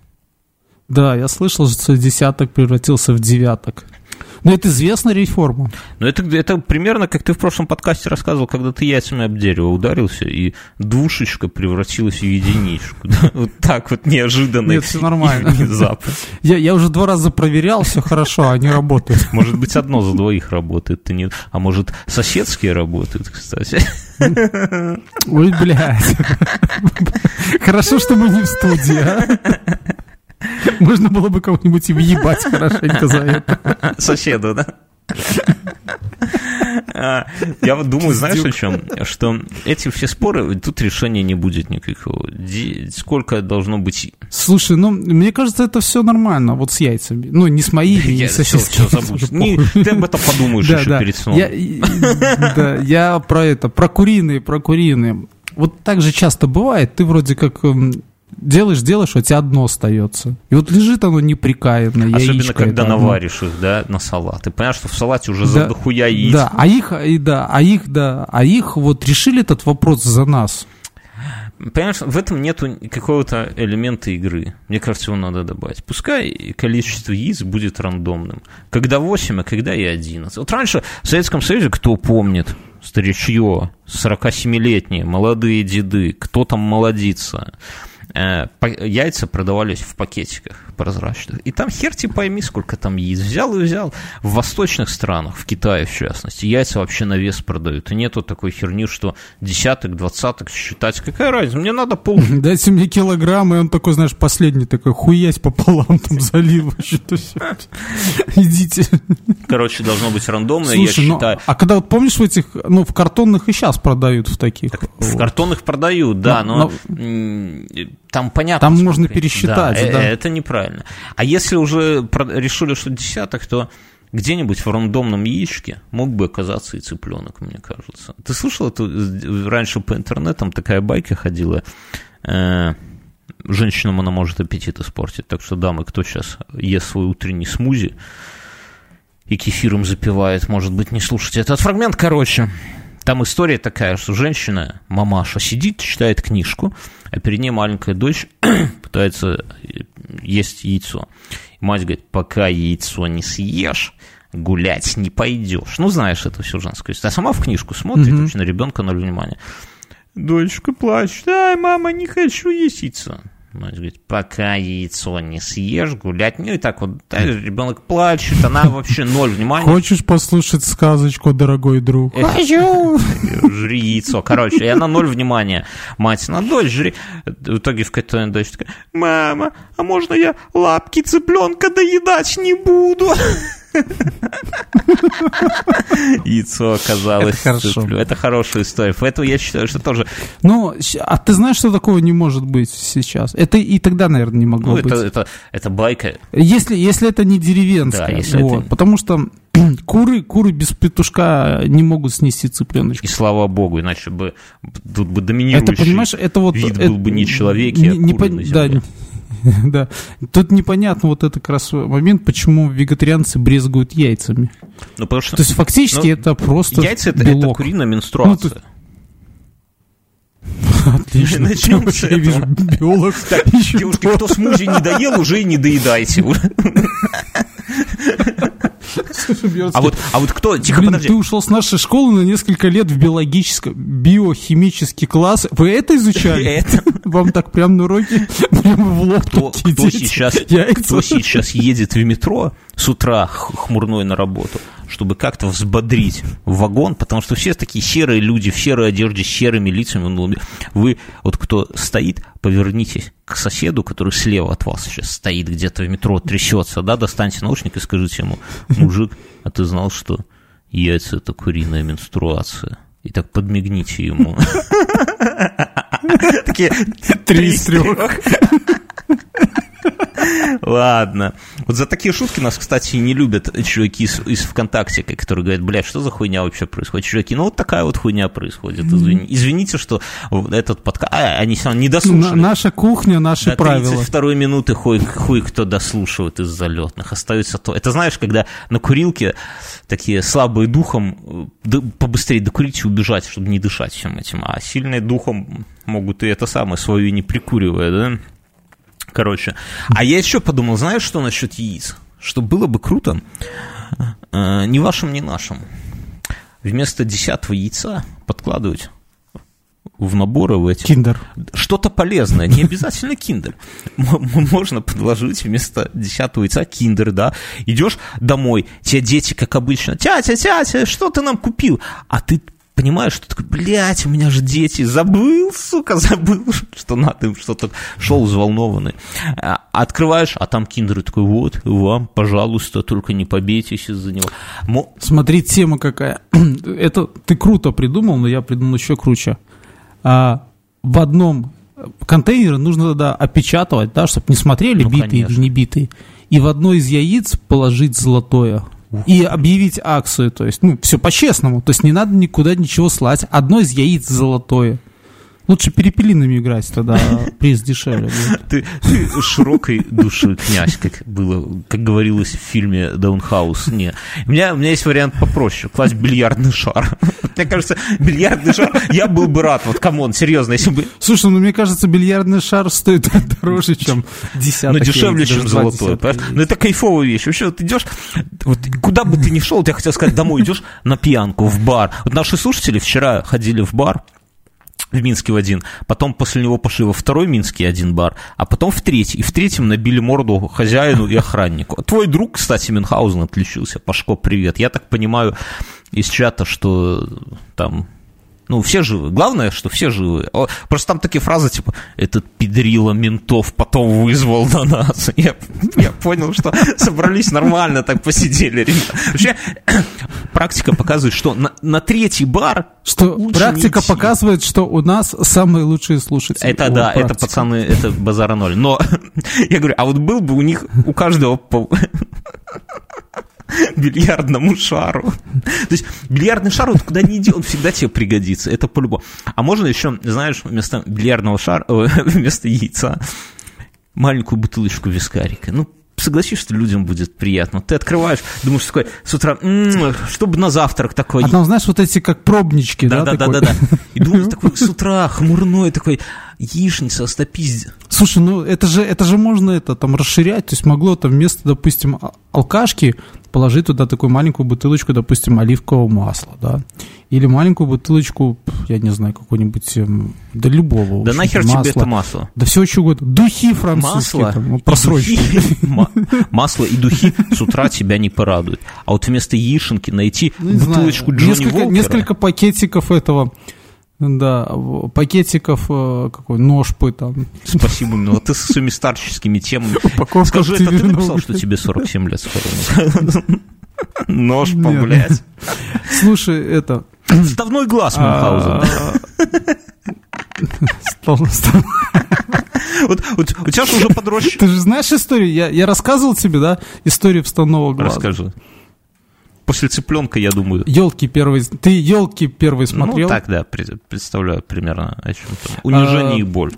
Да, я слышал, что десяток превратился в девяток. Но это известная реформа. Ну, это, это примерно, как ты в прошлом подкасте рассказывал, когда ты яйцами об дерево ударился, и двушечка превратилась в единичку. Вот так вот неожиданно. Нет, всё нормально. внезапно. Я, я уже два раза проверял, все хорошо, они работают. Может быть, одно за двоих работает, ты не... а может, соседские работают, кстати. Ой, блядь. Хорошо, что мы не в студии, а? Можно было бы кого-нибудь и въебать хорошенько за это. Соседу, да? А, Я вот думаю, знаешь о чем? Что эти все споры, тут решения не будет никакого. Сколько должно быть... Слушай, ну, мне кажется, это все нормально, вот с яйцами. Ну, не с моими, не Я со всё- всё соседскими. забудь. тоже Не, похуй. Ты об этом подумаешь еще перед сном. Да, я про это, про куриные, про куриные. Вот так же часто бывает, ты вроде как делаешь, делаешь, а у тебя одно остается. И вот лежит оно неприкаянное, Особенно, когда это одно. наваришь их, да, на салат. Ты понимаешь, что в салате уже Да, за дохуя яиц. Да, а их, и да, а их, да, а их вот решили этот вопрос за нас. Понимаешь, в этом нету какого-то элемента игры. Мне кажется, его надо добавить. Пускай количество яиц будет рандомным. Когда 8, а когда и 11. Вот раньше в Советском Союзе, кто помнит, старичье, 47-летние, молодые деды, кто там молодится, яйца продавались в пакетиках прозрачных. И там хер ты пойми, сколько там яиц. Взял и взял. В восточных странах, в Китае в частности, яйца вообще на вес продают. И нету такой херни, что десяток, двадцаток считать. Какая разница? Мне надо пол... Дайте мне килограмм, и он такой, знаешь, последний такой, хуясь пополам там залил. Идите. Короче, должно быть рандомно, я ну, считаю. а когда вот помнишь в этих, ну, в картонных и сейчас продают в таких. В картонных продают, да, Но- но, м, там понятно. Там можно пересчитать, э, да. Это неправильно. А если уже решили, что десяток, то где-нибудь в рандомном яичке мог бы оказаться и цыпленок, мне кажется. Ты слышал, это э, раньше по интернетам такая байка ходила, э, женщинам она может аппетит испортить. Так что, дамы, кто сейчас ест свой утренний смузи и кефиром запивает, может быть, не слушайте этот фрагмент. Короче, там история такая, что женщина, мамаша, сидит, читает книжку, а перед ней маленькая дочь пытается э, есть яйцо. И мать говорит, пока яйцо не съешь, гулять не пойдешь. Ну, знаешь, это все женское. А сама в книжку смотрит, вообще на ребенка ноль внимания. Дочка плачет, ай, мама, не хочу есть яйцо. Мать говорит, пока яйцо не съешь, гулять. Ну и так вот, да, ребенок плачет, она вообще ноль внимания. Хочешь послушать сказочку, дорогой друг? Хочу! Жри яйцо. Короче, и она ноль внимания. Мать, на дочь жри. В итоге в какой-то дочь такая, мама, а можно я лапки цыпленка доедать не буду? Яйцо оказалось. Это хорошо. цыплё- Это хорошая история. Поэтому я считаю, что тоже... Ну, а ты знаешь, что такого не может быть сейчас? Это и тогда, наверное, не могло Ну, быть. это, это, это байка. Если, если это не деревенская. Да, если вот. это- Потому что куры, куры без петушка не могут снести цыпленочка. И слава богу, иначе бы тут бы доминирующий Это, понимаешь, это вот... вид это- был бы не человеки, а не- не на да. да. Тут непонятно вот это как раз момент, почему вегетарианцы брезгуют яйцами. Ну, потому что То есть фактически Ну, это просто яйца это, это куриная менструация. Ну, Отлично. Начнем с Я вижу биолог. Так, девушки, кто смузи не доел, уже и не доедайте. А вот, а вот кто, тихо, Блин, подожди. ты ушел с нашей школы на несколько лет в биологический, биохимический класс. Вы это изучали? Это. Вам так прям на уроке прямо в лоб Кто, кто сейчас, кто сейчас едет в метро с утра хмурной на работу, чтобы как-то взбодрить вагон, потому что все такие серые люди в серой одежде, с серыми лицами. Вы, вот кто стоит, повернитесь к соседу, который слева от вас сейчас стоит где-то в метро, трясется, да, достаньте наушник и скажите ему, мужик, а ты знал, что яйца – это куриная менструация? И так подмигните ему. Такие Три из трех. Ладно. Вот за такие шутки нас, кстати, не любят чуваки из, из ВКонтакте, которые говорят, блядь, что за хуйня вообще происходит? Чуваки, ну вот такая вот хуйня происходит. Извини- Извините, что этот подкаст... А, они все не дослушали. наша кухня, наши До правила. 32 минуты хуй, хуй кто дослушивает из залетных. Остается то. Это знаешь, когда на курилке такие слабые духом э, побыстрее докурить и убежать, чтобы не дышать всем этим. А сильные духом могут и это самое свое не прикуривая, да? Короче. А я еще подумал, знаешь, что насчет яиц? Что было бы круто, э, ни вашим, ни нашим, вместо десятого яйца подкладывать в наборы в эти Киндер. что-то полезное, не обязательно киндер. Можно подложить вместо десятого яйца киндер, да. Идешь домой, тебе дети, как обычно, тятя, тятя, что ты нам купил? А ты понимаешь, что такой, блядь, у меня же дети, забыл, сука, забыл, что надо им что-то, шел взволнованный. А, Открываешь, а там киндер такой, вот, вам, пожалуйста, только не побейтесь из-за него. Мо- Смотри, тема какая. Это ты круто придумал, но я придумал еще круче. А, в одном контейнере нужно тогда опечатывать, да, чтобы не смотрели, Ну, битые или не битые. И в одно из яиц положить золотое. И объявить акцию, то есть, ну, все по-честному. То есть не надо никуда ничего слать. Одно из яиц золотое. Лучше перепелинами играть, тогда приз дешевле будет. Ты, ты широкой души князь, как было, как говорилось в фильме Даунхаус. Не. У меня, у меня есть вариант попроще. Класть бильярдный шар. Мне кажется, бильярдный шар, я был бы рад. Вот, come on, серьезно, если бы... Слушай, ну мне кажется, бильярдный шар стоит дороже, чем десяток. Ну, дешевле, чем золотой. яиц. Ну, это кайфовая вещь. Вообще, вот идешь, вот, куда бы ты ни шел, вот я хотел сказать, домой идешь на пьянку, в бар. Вот наши слушатели вчера ходили в бар, в Минске в один, потом после него пошли во второй Минский один бар, а потом в третий. И в третьем набили морду хозяину и охраннику. Твой друг, кстати, Мюнхгаузен отличился. Пашко, привет. Я так понимаю из чата, что там ну, все живы. Главное, что все живы. Просто там такие фразы, типа, этот педрила ментов потом вызвал на нас. Я, я понял, что собрались нормально, так посидели. Вообще, практика показывает, что на, на третий бар Что практика показывает, что у нас самые лучшие слушатели. Это да, это практика. пацаны, это базара ноль. Но я говорю, а вот был бы у них, у каждого по бильярдному шару. То есть бильярдный шар, вот куда ни иди, он всегда тебе пригодится. Это по-любому. А можно еще, знаешь, вместо бильярдного шара, вместо яйца, маленькую бутылочку вискарика. Ну, согласись, что людям будет приятно. Ты открываешь, думаешь такой с утра, «М, чтобы на завтрак такой. А там, знаешь, вот эти как пробнички, да? Да, да, да, да. И думаешь такой с утра, хмурной такой, яичница, стопиздец. Слушай, ну это же, это же можно это там расширять. То есть могло там вместо, допустим, а- алкашки положить туда такую маленькую бутылочку, допустим, оливкового масла, да. Или маленькую бутылочку, я не знаю, какой-нибудь, эм, да любого. Да нахер тебе масла. это масло? Да все что угодно. Духи французские. Масло, там, ну, и просроченные. духи, ма- масло и духи с утра тебя не порадуют. А вот вместо яишенки найти Ну, бутылочку Джонни несколько, Волкера, несколько пакетиков этого, да, пакетиков э, какой ножпы там. Спасибо, ну ты со своими старческими темами. Упаковка Скажи, это ты написал, что тебе 47 лет скоро? Нож, блядь. Слушай, это... Вставной глаз а, стал- Вот, вот у тебя же уже подросший. Ты же знаешь историю? Я, я рассказывал тебе, да, историю вставного глаза. Расскажи. После цыпленка, я думаю. Елки первый. Ты елки первый смотрел? Ну, так, да, пред- представляю примерно о чем там. Унижение А, и боль.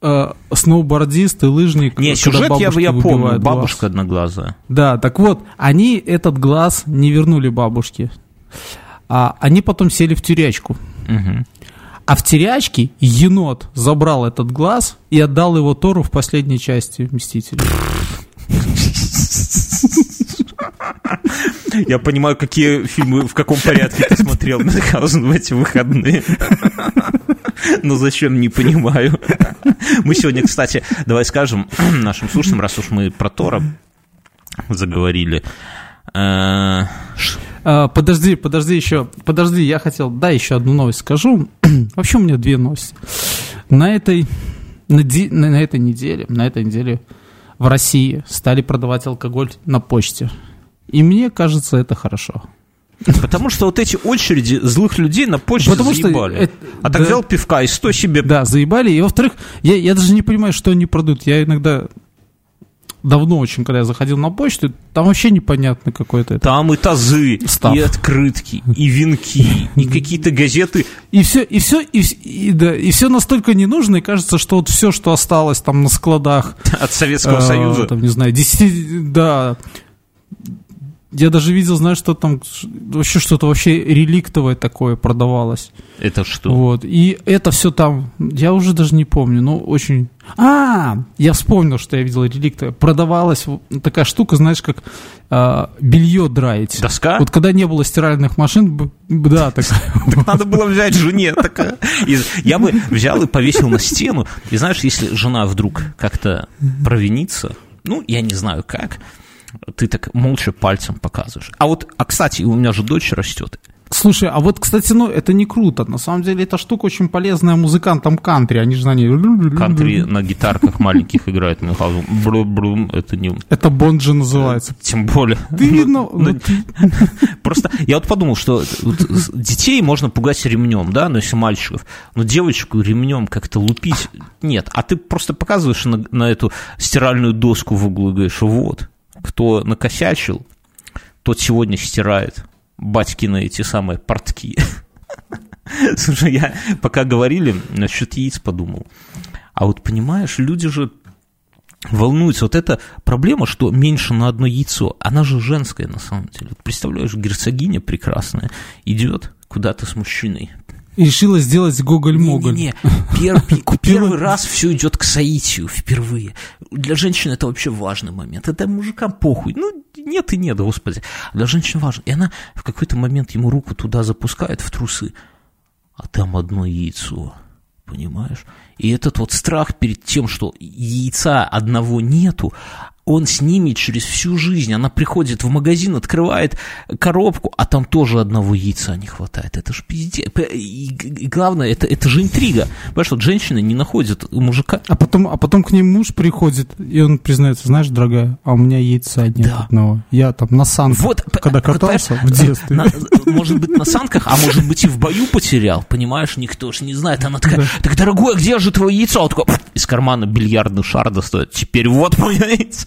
Э, сноубордист и лыжник. Не, сюжет я, я помню, выбивают глаз. бабушка одноглазая. Да, так вот, они этот глаз не вернули бабушке. А они потом сели в тюрячку. Мгм. А в тюрячке енот забрал этот глаз и отдал его Тору в последней части «Мстителей». Я понимаю, какие фильмы, в каком порядке ты смотрел Мюнхгаузен в эти выходные. Но зачем, не понимаю. Мы сегодня, кстати, давай скажем нашим слушателям, раз уж мы про Тора заговорили. э, А, подожди, подожди еще, подожди, я хотел, да, еще одну новость скажу. Вообще у меня две новости. На этой, на, ди- на- на этой неделе, на этой неделе в России стали продавать алкоголь на почте. И мне кажется, это хорошо. Потому что вот эти очереди злых людей на почте Потому что заебали. это- а так да. взял пивка и сто себе... Да, заебали. И во-вторых, я, я даже не понимаю, что они продают. Я иногда давно очень, когда я заходил на почту, там вообще непонятно какой-то это. Там и тазы, Став. и открытки, и венки, и какие-то газеты. И все, и все, и, и, да, и все настолько ненужно, и кажется, что вот все, что осталось там на складах, От Советского э, Союза. там, не знаю, 10, да. Я даже видел, знаешь, что там вообще что-то вообще реликтовое такое продавалось. Это что? Вот. И это все там, я уже даже не помню, но очень... А, я вспомнил, что я видел реликтовое. Продавалась вот такая штука, знаешь, как а, белье драить. Доска? Вот когда не было стиральных машин, да. Так надо было взять жене. И я бы взял и повесил на стену. И знаешь, если жена вдруг как-то провинится, ну, я не знаю как, ты так молча пальцем показываешь. А вот, а кстати, у меня же дочь растет. Слушай, а вот, кстати, ну, это не круто. На самом деле, эта штука очень полезная музыкантам кантри. Они же на ней... Кантри на гитарках маленьких играют Мюнхгаузен. Брум-брум, это не... Это бонджи называется. Тем более. Ты, Ну, ну, ну, Просто я вот подумал, что детей можно пугать ремнем, да, но если мальчиков, но девочку ремнем как-то лупить нет. А ты просто показываешь на, на эту стиральную доску в углу и говоришь, вот, кто накосячил, тот сегодня стирает батькины эти самые портки. Слушай, я пока говорили насчет яиц подумал. А вот понимаешь, люди же волнуются. Вот эта проблема, что меньше на одно яйцо, она же женская на самом деле. Представляешь, герцогиня прекрасная идет куда-то с мужчиной. И решила сделать Гоголь-Моголь. Не-не-не, пер- первый раз все идет к соитию впервые. Для женщин это вообще важный момент. Это мужикам похуй. Ну, нет и нет, господи. Для женщин важно. И она в какой-то момент ему руку туда запускает, в трусы, а там одно яйцо. Понимаешь? И этот вот страх перед тем, что яйца одного нету, он с ними через всю жизнь. Она приходит в магазин, открывает коробку, а там тоже одного яйца не хватает. Это же пиздец. И, главное, это, это же интрига. Понимаешь, вот женщины не находят мужика. А потом, а потом к ней муж приходит, и он признается, знаешь, дорогая, а у меня яйца нет Да. одного. Я там на санках, Вот, когда п- вот, катался в понимаешь, детстве. на- может быть, на санках, а может быть, и в бою потерял, понимаешь, никто ж не знает. Она такая, так, дорогой, а где же твое яйцо? Он такой, из кармана бильярдный шар достает. Теперь вот мое яйцо.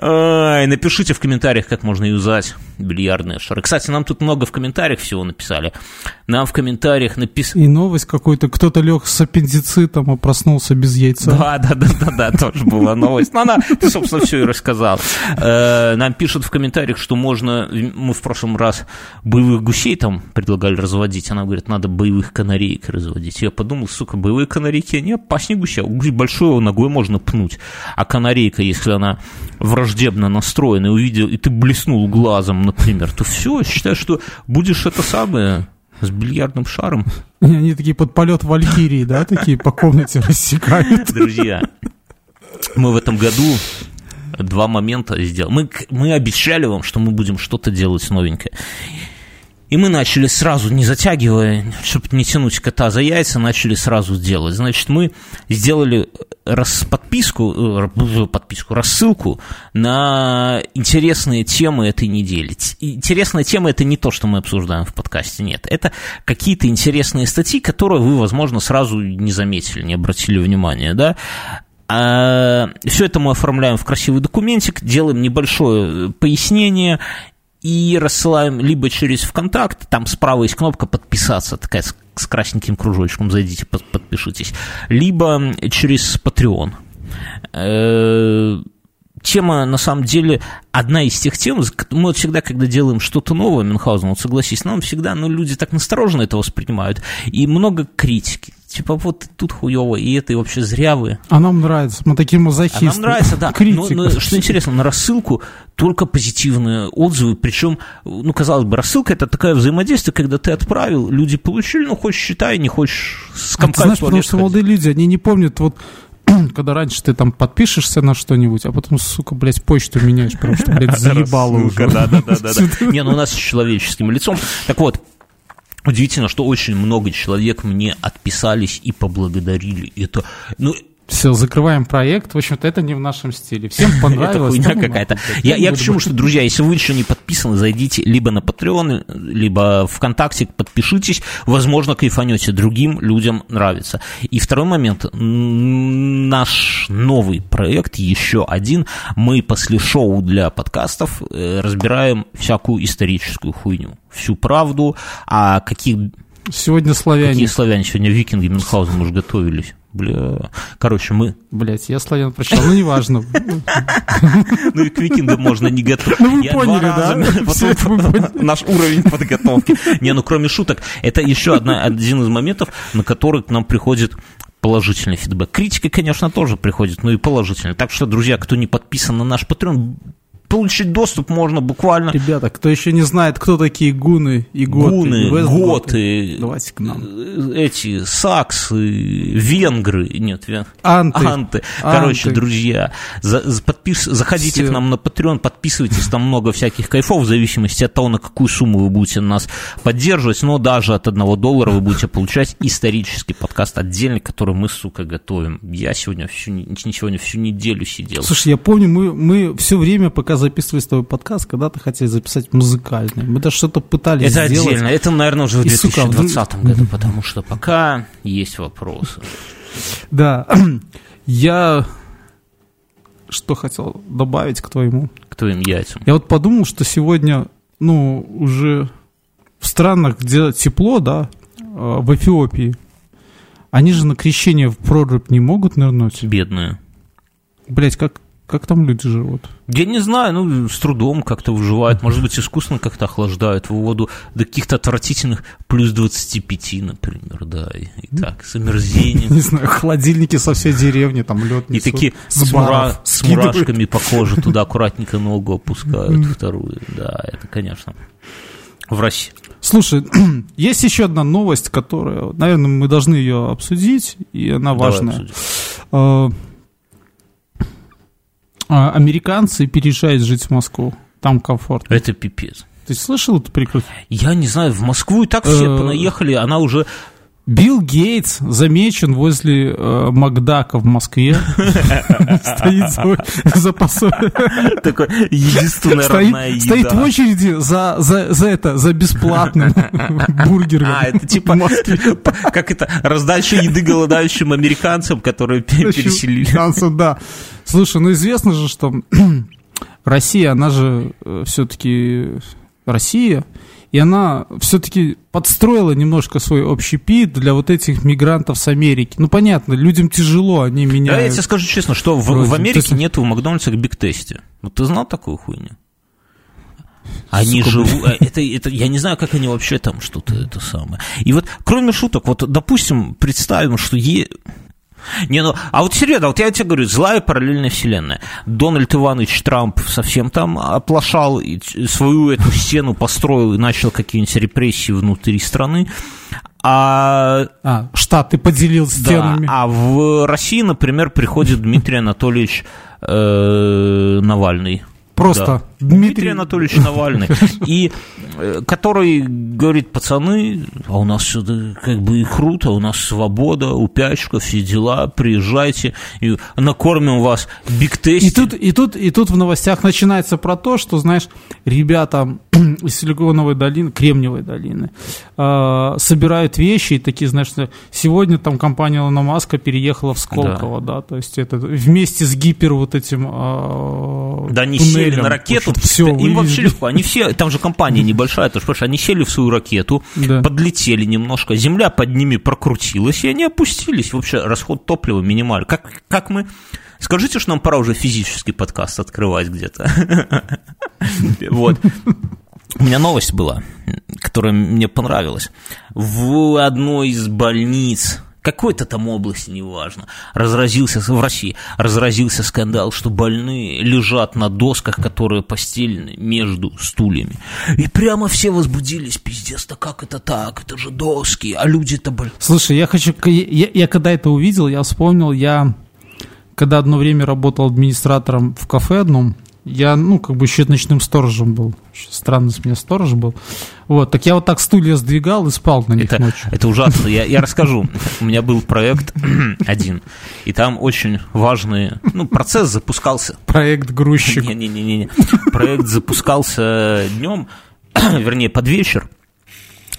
Ай, напишите в комментариях, как можно юзать бильярдные шары. Кстати, нам тут много в комментариях всего написали. Нам в комментариях написали... И новость какой-то, кто-то лег с аппендицитом, а проснулся без яйца. Да, да, да, да, да, тоже была новость. Ну, она, ты, собственно, все и рассказал. Э, Нам пишут в комментариях, что можно, мы в прошлом раз боевых гусей там предлагали разводить, она говорит, надо боевых канареек разводить. Я подумал, сука, боевые канарейки, они опаснее гуся. Гусь большой, ногой можно пнуть. А канарейка, если она враждебно настроена, и увидел, и ты блеснул глазом, например, то все, считай, что будешь это самое с бильярдным шаром. И Они такие под полет Валькирии, да, такие по комнате рассекают. Друзья, мы в этом году два момента сделали. Мы, мы обещали вам, что мы будем что-то делать новенькое. И мы начали сразу, не затягивая, чтобы не тянуть кота за яйца, начали сразу делать. Значит, мы сделали рас, подписку, э, р- подписку, рассылку на интересные темы этой недели. Интересная тема – это не то, что мы обсуждаем в подкасте, нет. Это какие-то интересные статьи, которые вы, возможно, сразу не заметили, не обратили внимания, да. все это мы оформляем в красивый документик, делаем небольшое э, пояснение и рассылаем либо через ВКонтакт, там справа есть кнопка подписаться, такая с, красненьким кружочком, зайдите, под- подпишитесь, либо через Patreon. Э, Тема, на самом деле, одна из тех тем, мы вот всегда, когда делаем что-то новое, Мюнхгаузен, вот согласись, нам всегда, ну, люди так настороженно это воспринимают, и много критики. Типа, вот тут хуево, и это и вообще зря вы. А нам нравится, мы такие А мазохисты. нам нравится, да. Но, Критика. но что интересно, на рассылку только позитивные отзывы, причем, ну, казалось бы, рассылка это такое взаимодействие, когда ты отправил, люди получили, ну, хочешь считай, не хочешь А ты скомкать знаешь, потому что молодые люди, они не помнят, вот, когда раньше ты там подпишешься на что-нибудь, а потом, сука, блядь, почту меняешь, потому что, блядь, заебало уже. Да, да, да. Не, ну у нас с человеческим лицом. Так вот, удивительно, что очень много человек мне отписались и поблагодарили. Это, ну, Все, закрываем проект. В общем-то, это не в нашем стиле. Всем Это понравилось. хуйня ну, какая-то. Я, я к чему, что, друзья, если вы еще не подписаны, зайдите либо на Patreon, либо ВКонтакте, подпишитесь. Возможно, кайфанете. Другим людям нравится. И второй момент. Наш новый проект, еще один. Мы после шоу для подкастов э, разбираем всякую историческую хуйню. Всю правду, а каких Сегодня славяне. Какие славяне сегодня викинги Мюнхгаузен мы уже готовились. Бля. Короче, мы... Блять, я славян прочитал, ну неважно. Ну и к викингам можно не готовить. Ну, вы поняли, да? Наш уровень подготовки. Не, ну кроме шуток, это еще один из моментов, на который к нам приходит положительный фидбэк. Критика, конечно, тоже приходит, но и положительный. Так что, друзья, кто не подписан на наш Patreon, получить доступ можно буквально... Ребята, кто еще не знает, кто такие гуны и готы? Гуны, вестготы, готы, Давайте к нам. э, эти саксы, венгры, нет, вен... Анты. Анты. Короче, Анты. друзья, за- за- подпис... заходите Всё. к нам на Patreon, подписывайтесь, там много всяких кайфов, в зависимости от того, на какую сумму вы будете нас поддерживать, но даже от одного доллара вы будете получать исторический подкаст отдельный, который мы, сука, готовим. Я сегодня всю, не- сегодня всю неделю сидел. Слушай, я помню, мы, мы все время, пока записывали с тобой подкаст, когда-то хотели записать музыкальный. Мы даже что-то пытались Это сделать. отдельно. Это, наверное, уже в И, сука, 2020 году, потому что пока есть вопросы. Да. Я что хотел добавить к твоему? К твоим яйцам. Я вот подумал, что сегодня, ну, уже в странах, где тепло, да, э, в Эфиопии, они же на крещение в прорубь не могут нырнуть. Бедные. Блять, как, как там люди живут? Я не знаю, ну, с трудом как-то выживают. Может быть, искусственно как-то охлаждают в воду до каких-то отвратительных плюс 25, например, да. И, и так, с омерзением. Не знаю, холодильники со всей деревни, там лед И такие с, мура- с мурашками по коже туда аккуратненько ногу опускают, вторую. Да, это, конечно, в России. Слушай, есть еще одна новость, которая, наверное, мы должны ее обсудить, и она Давай важная. обсудим. А, Американцы переезжают жить в Москву. Там комфортно. Это пипец. Ты слышал это прикрут? Я не знаю, в Москву и так все Э, понаехали, она уже Билл Гейтс замечен возле э, Макдака в Москве. Стоит за, за посо- такой единственная родная стоит, стоит в еда. очереди за, за, за это, за бесплатным бургером. А, это типа, как это, раздача еды голодающим американцам, которые пе- переселили. Шансов, да. Слушай, ну известно же, что Россия, она же все-таки Россия, и она все-таки подстроила немножко свой общепит для вот этих мигрантов с Америки. Ну, понятно, людям тяжело, они Да, я меняют. тебе скажу честно, что в, в Америке есть- нету в Макдональдсах биг-тесте. Вот ты знал такую хуйню? Они Сука, живут, э, это, это, я не знаю, как они вообще там что-то это самое. И вот, кроме шуток, вот, допустим, представим, что е... Не, ну, а вот серьезно, вот я тебе говорю, злая параллельная вселенная. Дональд Иванович Трамп совсем там оплошал, и свою эту стену построил и начал какие-нибудь репрессии внутри страны. А А, штаты поделил да, стенами. а в России, например, приходит Дмитрий Анатольевич э, Навальный. Просто Да. Дмитрий Дмитрий... Анатольевич Навальный. И э, который говорит, пацаны, а у нас как бы и круто, у нас свобода, упячка, все дела, приезжайте, и накормим вас биг И тут, и, тут, и тут в новостях начинается про то, что, знаешь, ребята из Силиконовой долины, Кремниевой долины, э, собирают вещи и такие, знаешь, сегодня там компания Илона Маска переехала в Сколково, да, то есть это вместе с гипер вот этим э, Да, они сели на ракету, все, им вообще легко, они все, там же компания небольшая, ты же понимаешь, они сели в свою ракету, Да. подлетели немножко, земля под ними прокрутилась, и они опустились, вообще расход топлива минимальный. Как, как мы... Скажите, что нам пора уже физический подкаст открывать где-то. Вот. У меня новость была, которая мне понравилась. В одной из больниц какой-то там области, неважно, разразился, в России разразился скандал, что больные лежат на досках, которые постелены между стульями. И прямо все возбудились, пиздец, да как это так, это же доски, а люди-то, блин. Слушай, я хочу, я, я когда это увидел, я вспомнил, я когда одно время работал администратором в кафе одном, я, ну, как бы еще ночным сторожем был. Странно с меня сторож был. Вот, так я вот так стулья сдвигал и спал на них Это, ночью. это ужасно. Я, я расскажу. У меня был проект один, и там очень важный, ну, процесс запускался. Проект грузчик. Не-не-не, проект запускался днем, вернее, под вечер.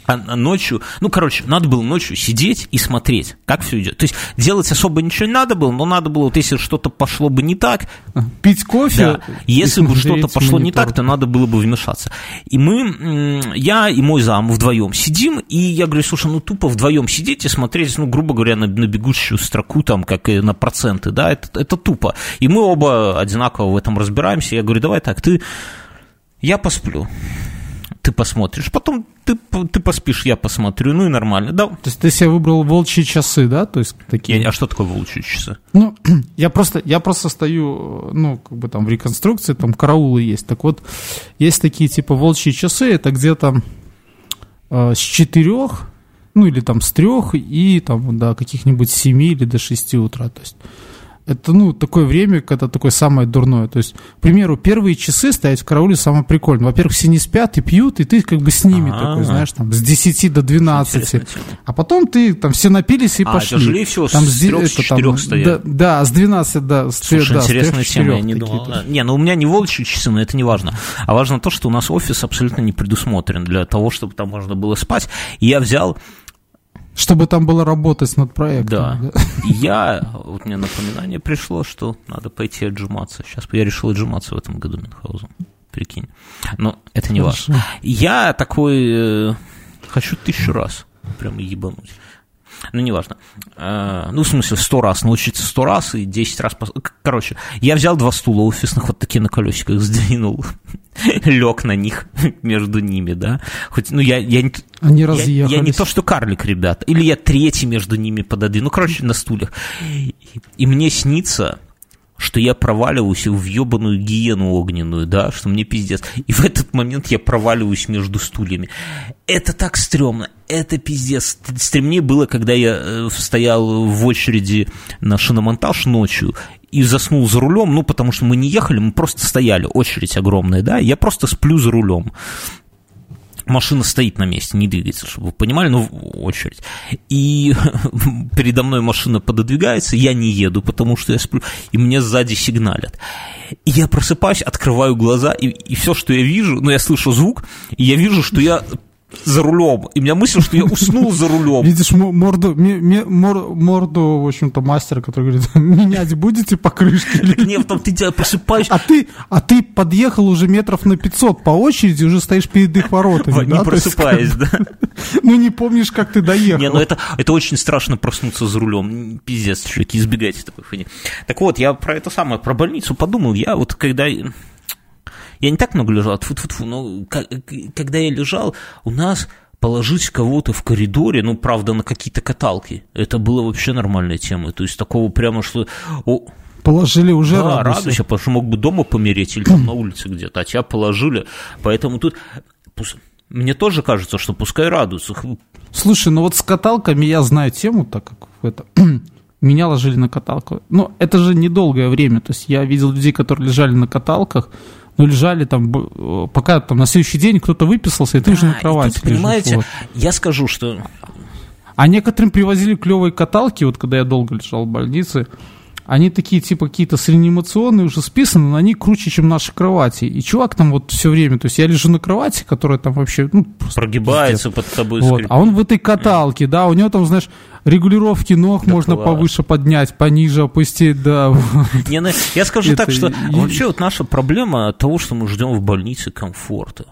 А ночью, ну, короче, надо было ночью сидеть и смотреть, как все идет. То есть делать особо ничего не надо было, но надо было, вот если что-то пошло бы не так, Пить кофе. да, если бы что-то пошло не монитор. так, то надо было бы вмешаться. И мы, я и мой зам вдвоем сидим, и я говорю, слушай, ну тупо вдвоем сидеть и смотреть, ну, грубо говоря, на, на бегущую строку, там, как и на проценты, да, это, это тупо. И мы оба одинаково в этом разбираемся. Я говорю, давай так, ты, я посплю, ты посмотришь, потом ты, ты поспишь, я посмотрю, ну и нормально, да. То есть ты себе выбрал волчьи часы, да? То есть такие... Я, а что такое волчьи часы? Ну, я просто, я просто стою, ну, как бы там в реконструкции, там караулы есть. Так вот, есть такие типа волчьи часы, это где-то э, с четырех, ну или там с трех и там до каких-нибудь семи или до шести утра. То есть это, ну, такое время, когда такое самое дурное. То есть, к примеру, первые часы стоять в карауле самое прикольное. Во-первых, все не спят и пьют, и ты как бы с ними А-а-а. такой, знаешь, там, с 10 до 12. А потом ты, там, все напились и а, пошли. тяжелее всего там, с 3 с 4 стоят. Да, да, с 12, да. С Слушай, да, интересная с 3, тема, я не думал. Да. Не, ну у меня не волчьи часы, но это не важно. А важно то, что у нас офис абсолютно не предусмотрен для того, чтобы там можно было спать. И я взял чтобы там было работать над проектом. Да. да. Я, вот мне напоминание пришло, что надо пойти отжиматься. Сейчас я решил отжиматься в этом году Мюнхгаузен. Прикинь. Но это не важно. Я такой э, хочу тысячу раз прямо ебануть. Ну, неважно. А, ну, в смысле, сто раз научиться сто раз и десять раз... Короче, я взял два стула офисных, вот такие на колесиках сдвинул, лег на них между ними, да. Хоть, ну, я, я, не, Они я, я не то, что карлик, ребят, или я третий между ними пододвинул, ну, короче, на стульях. И мне снится, что я проваливаюсь в ебаную гиену огненную, да, что мне пиздец. И в этот момент я проваливаюсь между стульями. Это так стрёмно, это пиздец. Стремнее было, когда я э, стоял в очереди на шиномонтаж ночью и заснул за рулем, ну, потому что мы не ехали, мы просто стояли, очередь огромная, да, я просто сплю за рулем машина стоит на месте, не двигается, чтобы вы понимали, ну, очередь. И передо мной машина пододвигается, я не еду, потому что я сплю, и мне сзади сигналят. И я просыпаюсь, открываю глаза, и, и все, что я вижу, ну, я слышу звук, и я вижу, что я за рулем. И у меня мысль, что я уснул за рулем. Видишь морду, морду, в общем-то, мастера, который говорит, менять будете покрышки? Так нет, там ты тебя просыпаешь. А ты, а ты подъехал уже метров на 500 по очереди, уже стоишь перед их воротами. Не просыпаясь, да? Ну, не помнишь, как ты доехал. Не, ну это, это очень страшно проснуться за рулем. Пиздец, чуваки, избегайте такой фигни. Так вот, я про это самое, про больницу подумал. Я вот когда я не так много лежал, тьфу -тьфу -тьфу, но когда я лежал, у нас положить кого-то в коридоре, ну, правда, на какие-то каталки, это было вообще нормальной темой. То есть такого прямо, что... О, Положили уже да, радуйся. радуйся, потому что мог бы дома помереть или там на улице где-то, а тебя положили. Поэтому тут мне тоже кажется, что пускай радуются. Слушай, ну вот с каталками я знаю тему, так как это меня ложили на каталку. Но это же недолгое время. То есть я видел людей, которые лежали на каталках, ну, лежали там, пока там на следующий день кто-то выписался, и ты да, уже на кровати тут, понимаете, вот. я скажу, что... А некоторым привозили клевые каталки, вот когда я долго лежал в больнице, они такие, типа, какие-то с реанимационные уже списаны, но они круче, чем наши кровати. И чувак там вот все время, то есть я лежу на кровати, которая там вообще, ну, Прогибается под тобой. Вот. А он в этой каталке, да, у него там, знаешь, регулировки ног да можно класс. повыше поднять, пониже опустить, да. Не, ну, я скажу так, что вообще вот наша проблема того, что мы ждем в больнице комфорта.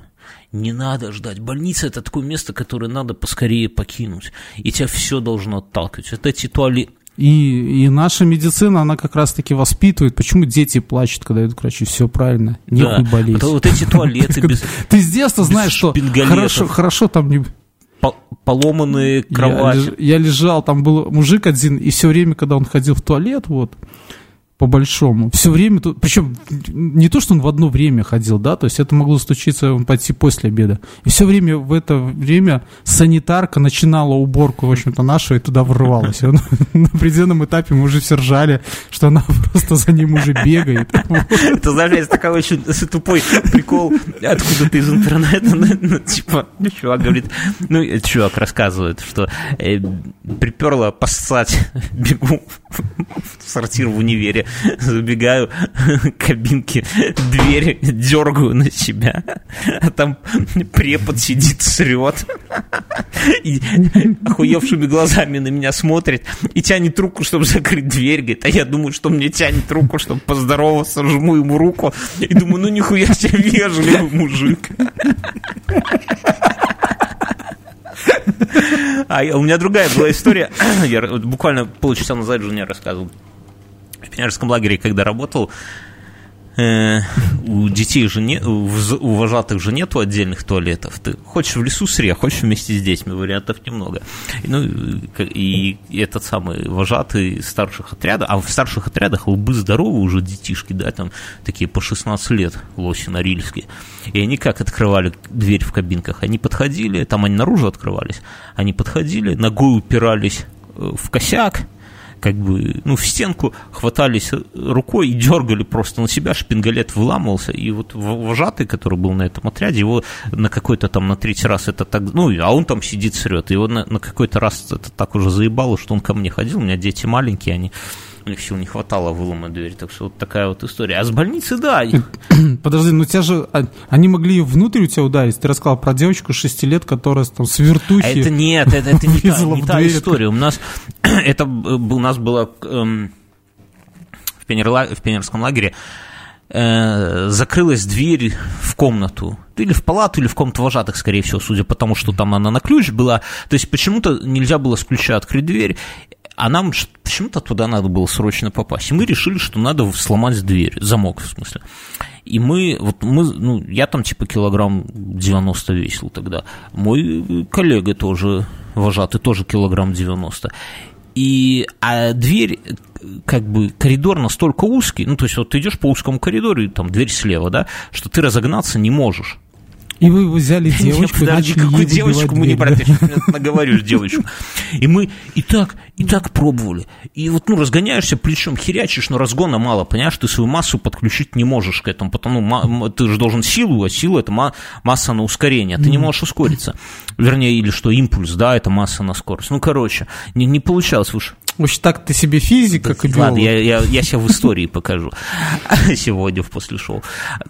Не надо ждать. Больница это такое место, которое надо поскорее покинуть. И тебя все должно отталкивать. Это эти туалеты и, и наша медицина, она как раз-таки воспитывает. Почему дети плачут, когда идут к врачу? Все правильно, нехуй да. болеть. Вот, вот эти туалеты без Ты с детства знаешь, что хорошо, хорошо там не... Поломанные кровати. Я, я лежал, там был мужик один, и все время, когда он ходил в туалет, вот, по-большому. Все время, причем не то, что он в одно время ходил, да, то есть это могло случиться, он пойти после обеда. И все время в это время санитарка начинала уборку, в общем-то, нашу и туда врывалась. Он, на определенном этапе мы уже все ржали, что она просто за ним уже бегает. Это, знаешь, это такой очень тупой прикол откуда-то из интернета, ну, ну, типа, ну, чувак говорит, ну, чувак рассказывает, что э, приперла поссать, бегу в сортир в универе, забегаю к кабинке, дверь дергаю на себя, а там препод сидит, срет, и охуевшими глазами на меня смотрит, и тянет руку, чтобы закрыть дверь, говорит, а я думаю, что мне тянет руку, чтобы поздороваться, жму ему руку, и думаю, ну нихуя себе вежливый мужик. А у меня другая была история. Я буквально полчаса назад жене рассказывал. Пионерском лагере, когда работал, э, у детей же не, у вожатых же нету отдельных туалетов. Ты хочешь в лесу сре, хочешь вместе с детьми, вариантов немного. Ну, и этот самый вожатый старших отрядов, а в старших отрядах лбы здоровы уже детишки, да, там такие по 16 лет лоси норильские. И они как открывали дверь в кабинках? Они подходили, там они наружу открывались, они подходили, ногой упирались э, в косяк, как бы, ну, в стенку, хватались рукой и дергали просто на себя, шпингалет выламывался, и вот вожатый, который был на этом отряде, его на какой-то там, на третий раз это так, ну, а он там сидит, срет, его на, на какой-то раз это так уже заебало, что он ко мне ходил, у меня дети маленькие, они, у них сил не хватало выломать дверь, так что вот такая вот история. А с больницы, да, Подожди, ну тебя же... а, Они могли внутрь у тебя ударить. Ты рассказал про девочку 6 лет, которая там с вертухи... А это нет, это, это не та, не та история. У нас это у нас было эм, в, пионерла- в пионерском лагере э, закрылась дверь в комнату. Или в палату, или в комнату вожатых, скорее всего, судя по тому, что там она на ключ была. То есть почему-то нельзя было с ключа открыть дверь, а нам почему-то туда надо было срочно попасть. И мы решили, что надо сломать дверь, замок в смысле. И мы, вот мы, ну, я там типа килограмм 90 весил тогда. Мой коллега тоже, вожатый, тоже килограмм 90. И, а дверь, как бы, коридор настолько узкий, ну, то есть вот ты идешь по узкому коридору, и там дверь слева, да, что ты разогнаться не можешь. И вы взяли девочку и Подожди, какую девочку мы не сейчас наговоришь девочку. И мы и так, и так пробовали. И вот, ну, разгоняешься плечом, херячишь, но разгона мало, понимаешь, ты свою массу подключить не можешь к этому, потому ты же должен силу, а сила – это ма- масса на ускорение, ты не можешь ускориться. Вернее, или что, импульс, да, это масса на скорость. Ну, короче, не, не получалось уж. В общем, так ты себе физик, как и Ладно, биолог. я, я, я себя в истории покажу сегодня в после шоу.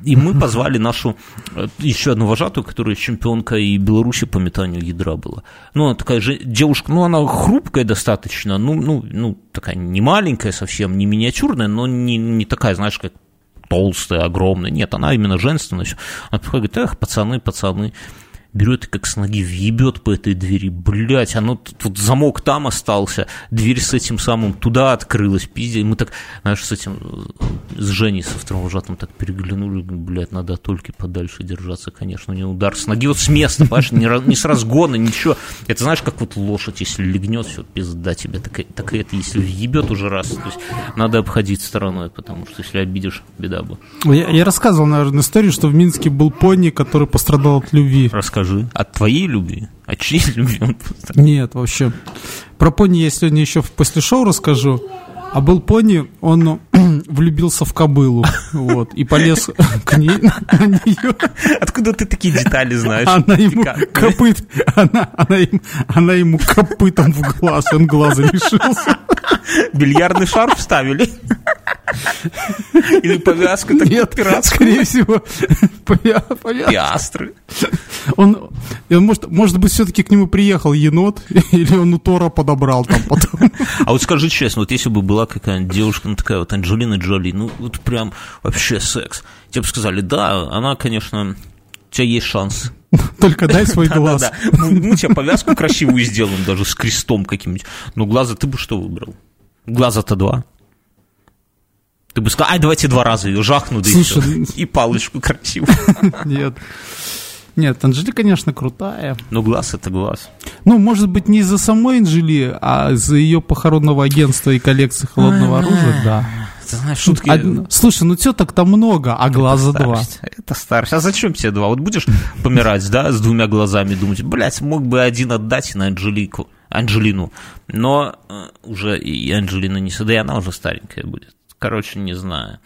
И мы позвали нашу э, еще одну вожатую, которая чемпионка и Беларуси по метанию ядра была. Ну, она такая же девушка, ну, она хрупкая достаточно, ну, ну, ну такая не маленькая совсем, не миниатюрная, но не, не такая, знаешь, как толстая, огромная. Нет, она именно женственная. Она приходит, говорит, эх, пацаны, пацаны, берет и как с ноги въебет по этой двери. Блять, оно тут, тут замок там остался, дверь с этим самым туда открылась, пиздец. Мы так, знаешь, с этим, с Женей, со вторым вожатым так переглянули, блядь, надо от Ольки подальше держаться, конечно, у него удар с ноги, вот с места, понимаешь, не, не с разгона, ничего. Это знаешь, как вот лошадь, если легнет, все, пизда тебе, так, так и это, если въебет уже раз, то есть надо обходить стороной, потому что если обидишь, беда бы. Я, я рассказывал, наверное, историю, что в Минске был пони, который пострадал от любви. Расскажи. От твоей любви? От чьей любви? Нет, вообще. Про пони я сегодня еще после шоу расскажу. А был пони, он влюбился в кобылу, вот, и полез к ней, на нее, Откуда ты такие детали знаешь? она ему копыт, она, она, им- она ему копытом в глаз, он глаза лишился. Бильярдный шар вставили? Или повязку такую Нет, скорее всего, повя- повя- Пиастры. он, он может, может быть, все-таки к нему приехал енот, или он у Тора подобрал там потом. А вот скажи честно, вот если бы была какая-нибудь девушка, ну такая вот Анджелина Джоли, ну вот прям вообще секс, тебе бы сказали, да, она, конечно, у тебя есть шанс. Только дай свой глаз. Да-да-да. Мы, мы тебе повязку красивую сделаем, даже с крестом каким-нибудь. Но глаза ты бы что выбрал? Глаза-то два. Ты бы сказал, ай, давайте два раза ее жахну, да и Слушай, всё. ну- И палочку красивую. Нет. Нет, Анжели, конечно, крутая. Но глаз это глаз. Ну, может быть, не из-за самой Анжели, а из-за ее похоронного агентства и коллекции холодного оружия, да. Ты знаешь, шутки... Од- Слушай, ну теток-то много, а глаза два. Старость. Это старость. А зачем тебе два? Вот будешь помирать, да, с двумя глазами, думать, блядь, мог бы один отдать на Анжелику, Анжелину. Но э, уже и Анжелина не сюда, и она уже старенькая будет. Короче, не знаю.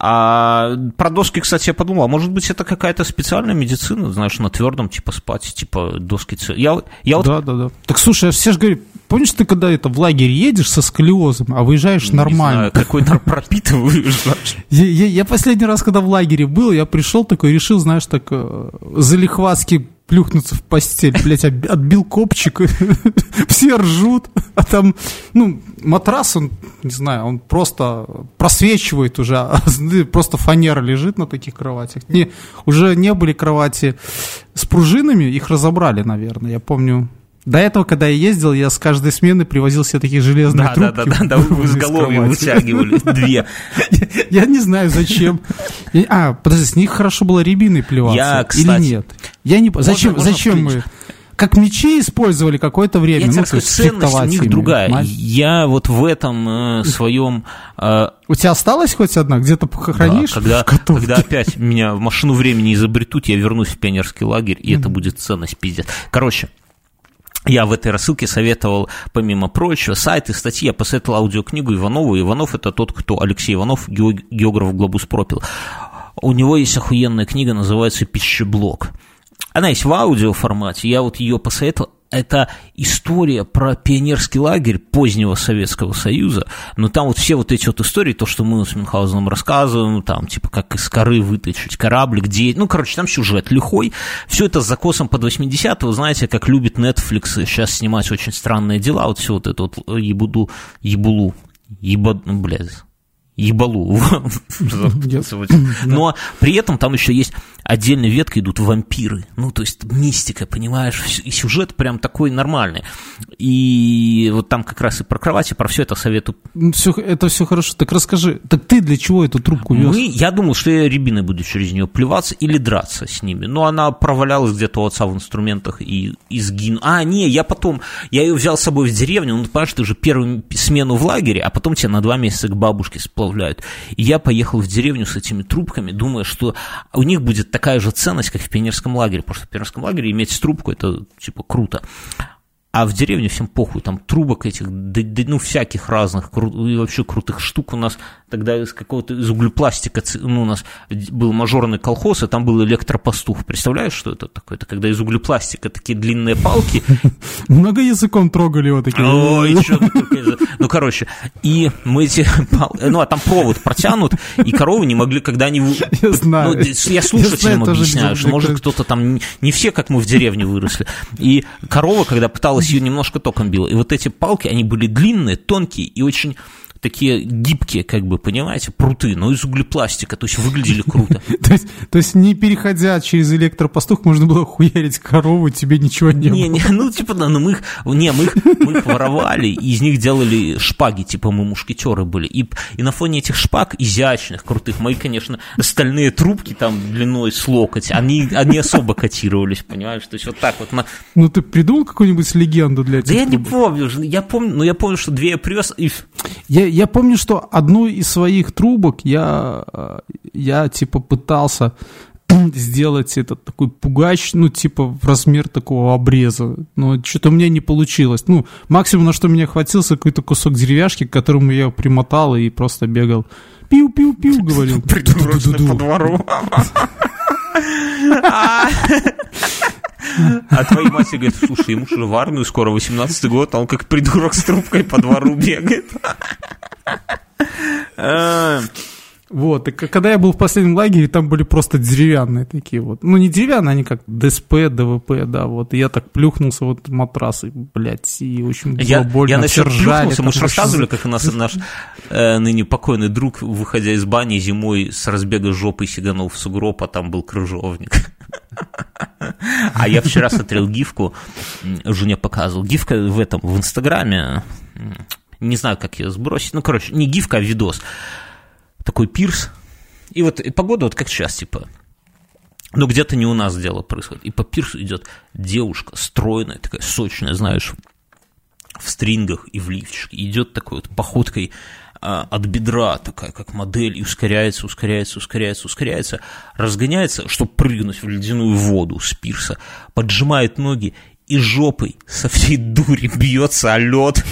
А про доски, кстати, я подумал, а может быть, это какая-то специальная медицина, знаешь, на твердом, типа спать, типа доски. Я, я вот Да, да, да. Так слушай, все же говорят, помнишь, ты когда это в лагерь едешь со сколиозом, а выезжаешь не нормально? знаю, какой нар пропитываешь. Я, я- я последний раз, когда в лагере был, я пришел такой, решил, знаешь, так э, залихватски плюхнуться в постель, блядь, отбил копчик, все ржут, а там, ну, матрас, он, не знаю, он просто просвечивает уже, а просто фанера лежит на таких кроватях. Не, уже не были кровати с пружинами, их разобрали, наверное, я помню, До этого, когда я ездил, я с каждой смены привозил себе такие железные Да, трубки. да, да, да, да, вы из с головой кровати. вытягивали две. Я не знаю, зачем. А, подожди, с них хорошо было рябиной плеваться. Или нет? Я не... Зачем, зачем мы... Как мечи использовали какое-то время. Я ну, тебе то скажу, есть ценность у них ими. другая. Мать. Я вот в этом э, своем... э, У тебя осталась хоть одна? Где-то хранишь? да, когда, когда опять меня в машину времени изобретут, я вернусь в пионерский лагерь, и это будет ценность пиздец. Короче, я в этой рассылке советовал, помимо прочего, сайты, статьи, я посоветовал аудиокнигу Иванову. Иванов это тот, кто Алексей Иванов, ге- географ Глобус пропил. У него есть охуенная книга, называется «Пищеблок». Она есть в аудио формате, я вот ее посоветовал. Это история про пионерский лагерь позднего Советского Союза, но там вот все вот эти вот истории, то, что мы с Мюнхгаузеном рассказываем, там, типа, как из коры вытащить корабль, где, ну, короче, там сюжет лихой, все это с закосом под 80-го, знаете, как любит Netflix сейчас снимать очень странные дела, вот все вот это вот ебуду, ебулу, еба, ну, блядь, ебалу. Но при этом там еще есть отдельная ветка, идут вампиры. Ну, то есть мистика, понимаешь, и сюжет прям такой нормальный. И вот там как раз и про кровати, про все это советую. Ну, всё- это все хорошо. Так расскажи, так ты для чего эту трубку вез? Мы, я думал, что я рябиной буду через нее плеваться или драться с ними. Но она провалялась где-то у отца в инструментах и, и сгинула. А, не, я потом, я ее взял с собой в деревню, ну, ты понимаешь, ты же первую смену в лагере, а потом тебя на два месяца к бабушке сплавляют. И я поехал в деревню с этими трубками, думая, что у них будет такая же ценность, как в пионерском лагере, потому что в пионерском лагере иметь трубку, это, типа, круто. А в деревне всем похуй, там трубок этих, да, да, ну, всяких разных, кру- и вообще крутых штук у нас тогда из какого-то, из углепластика, ну, у нас был мажорный колхоз, и там был электропастух. Представляешь, что это такое? Это когда из углепластика такие длинные палки, Много языком трогали вот такие. Ой, Ну, короче, и мы эти... пал- Ну, а там провод протянут, и коровы не могли, когда они... Я знаю. Ну, я слушателям объясняю, что, может, кто-то там... Не все, как мы в деревне выросли. И корова, когда пыталась ее немножко током била, и вот эти палки, они были длинные, тонкие и очень такие гибкие, как бы, понимаете, пруты, но из углепластика, то есть выглядели круто. То есть, не переходя через электропастух, можно было хуярить корову, тебе ничего не, было. не, ну, типа, ну, мы их, не, мы их, воровали, из них делали шпаги, типа, мы мушкетеры были. И, на фоне этих шпаг, изящных, крутых, мои, конечно, стальные трубки там длиной с локоть, они, они особо котировались, понимаешь? То есть вот так вот на... Ну ты придумал какую-нибудь легенду для этих Да я не помню, я помню, ну, я помню, что две я привез, и... Я, я помню, что одну из своих трубок я, э, я типа пытался сделать этот такой пугач, ну, типа в размер такого обреза. Но что-то у меня не получилось. Ну, максимум, на что меня хватился, какой-то кусок деревяшки, к которому я примотал и просто бегал. Пиу-пиу-пиу, говорил. Придурочный по двору. А твоей матери говорит, слушай, ему уже в армию скоро 18 год, а он как придурок с трубкой по двору бегает. А, Вот, и когда я был в последнем лагере, там были просто деревянные такие вот. Ну, не деревянные, они как ДСП, ДВП, да, вот. И я так плюхнулся вот в матрас, и, блядь, и очень было Я, больно. я насчет плюхнулся, мы же рассказывали, как у нас наш э, ныне покойный друг, выходя из бани зимой с разбега жопой сиганул в сугроб, а там был крыжовник. А я вчера смотрел гифку, жене показывал. Гифка в этом, в Инстаграме, не знаю, как ее сбросить, ну, короче, не гифка, а видос. Такой пирс. И вот и погода вот как сейчас, типа, ну, где-то не у нас дело происходит. И по пирсу идет девушка стройная, такая сочная, знаешь, в стрингах и в лифчике. Идет такой вот походкой от бедра, такая как модель, и ускоряется, ускоряется, ускоряется, ускоряется, разгоняется, чтобы прыгнуть в ледяную воду с пирса, поджимает ноги и жопой со всей дури бьется о лед.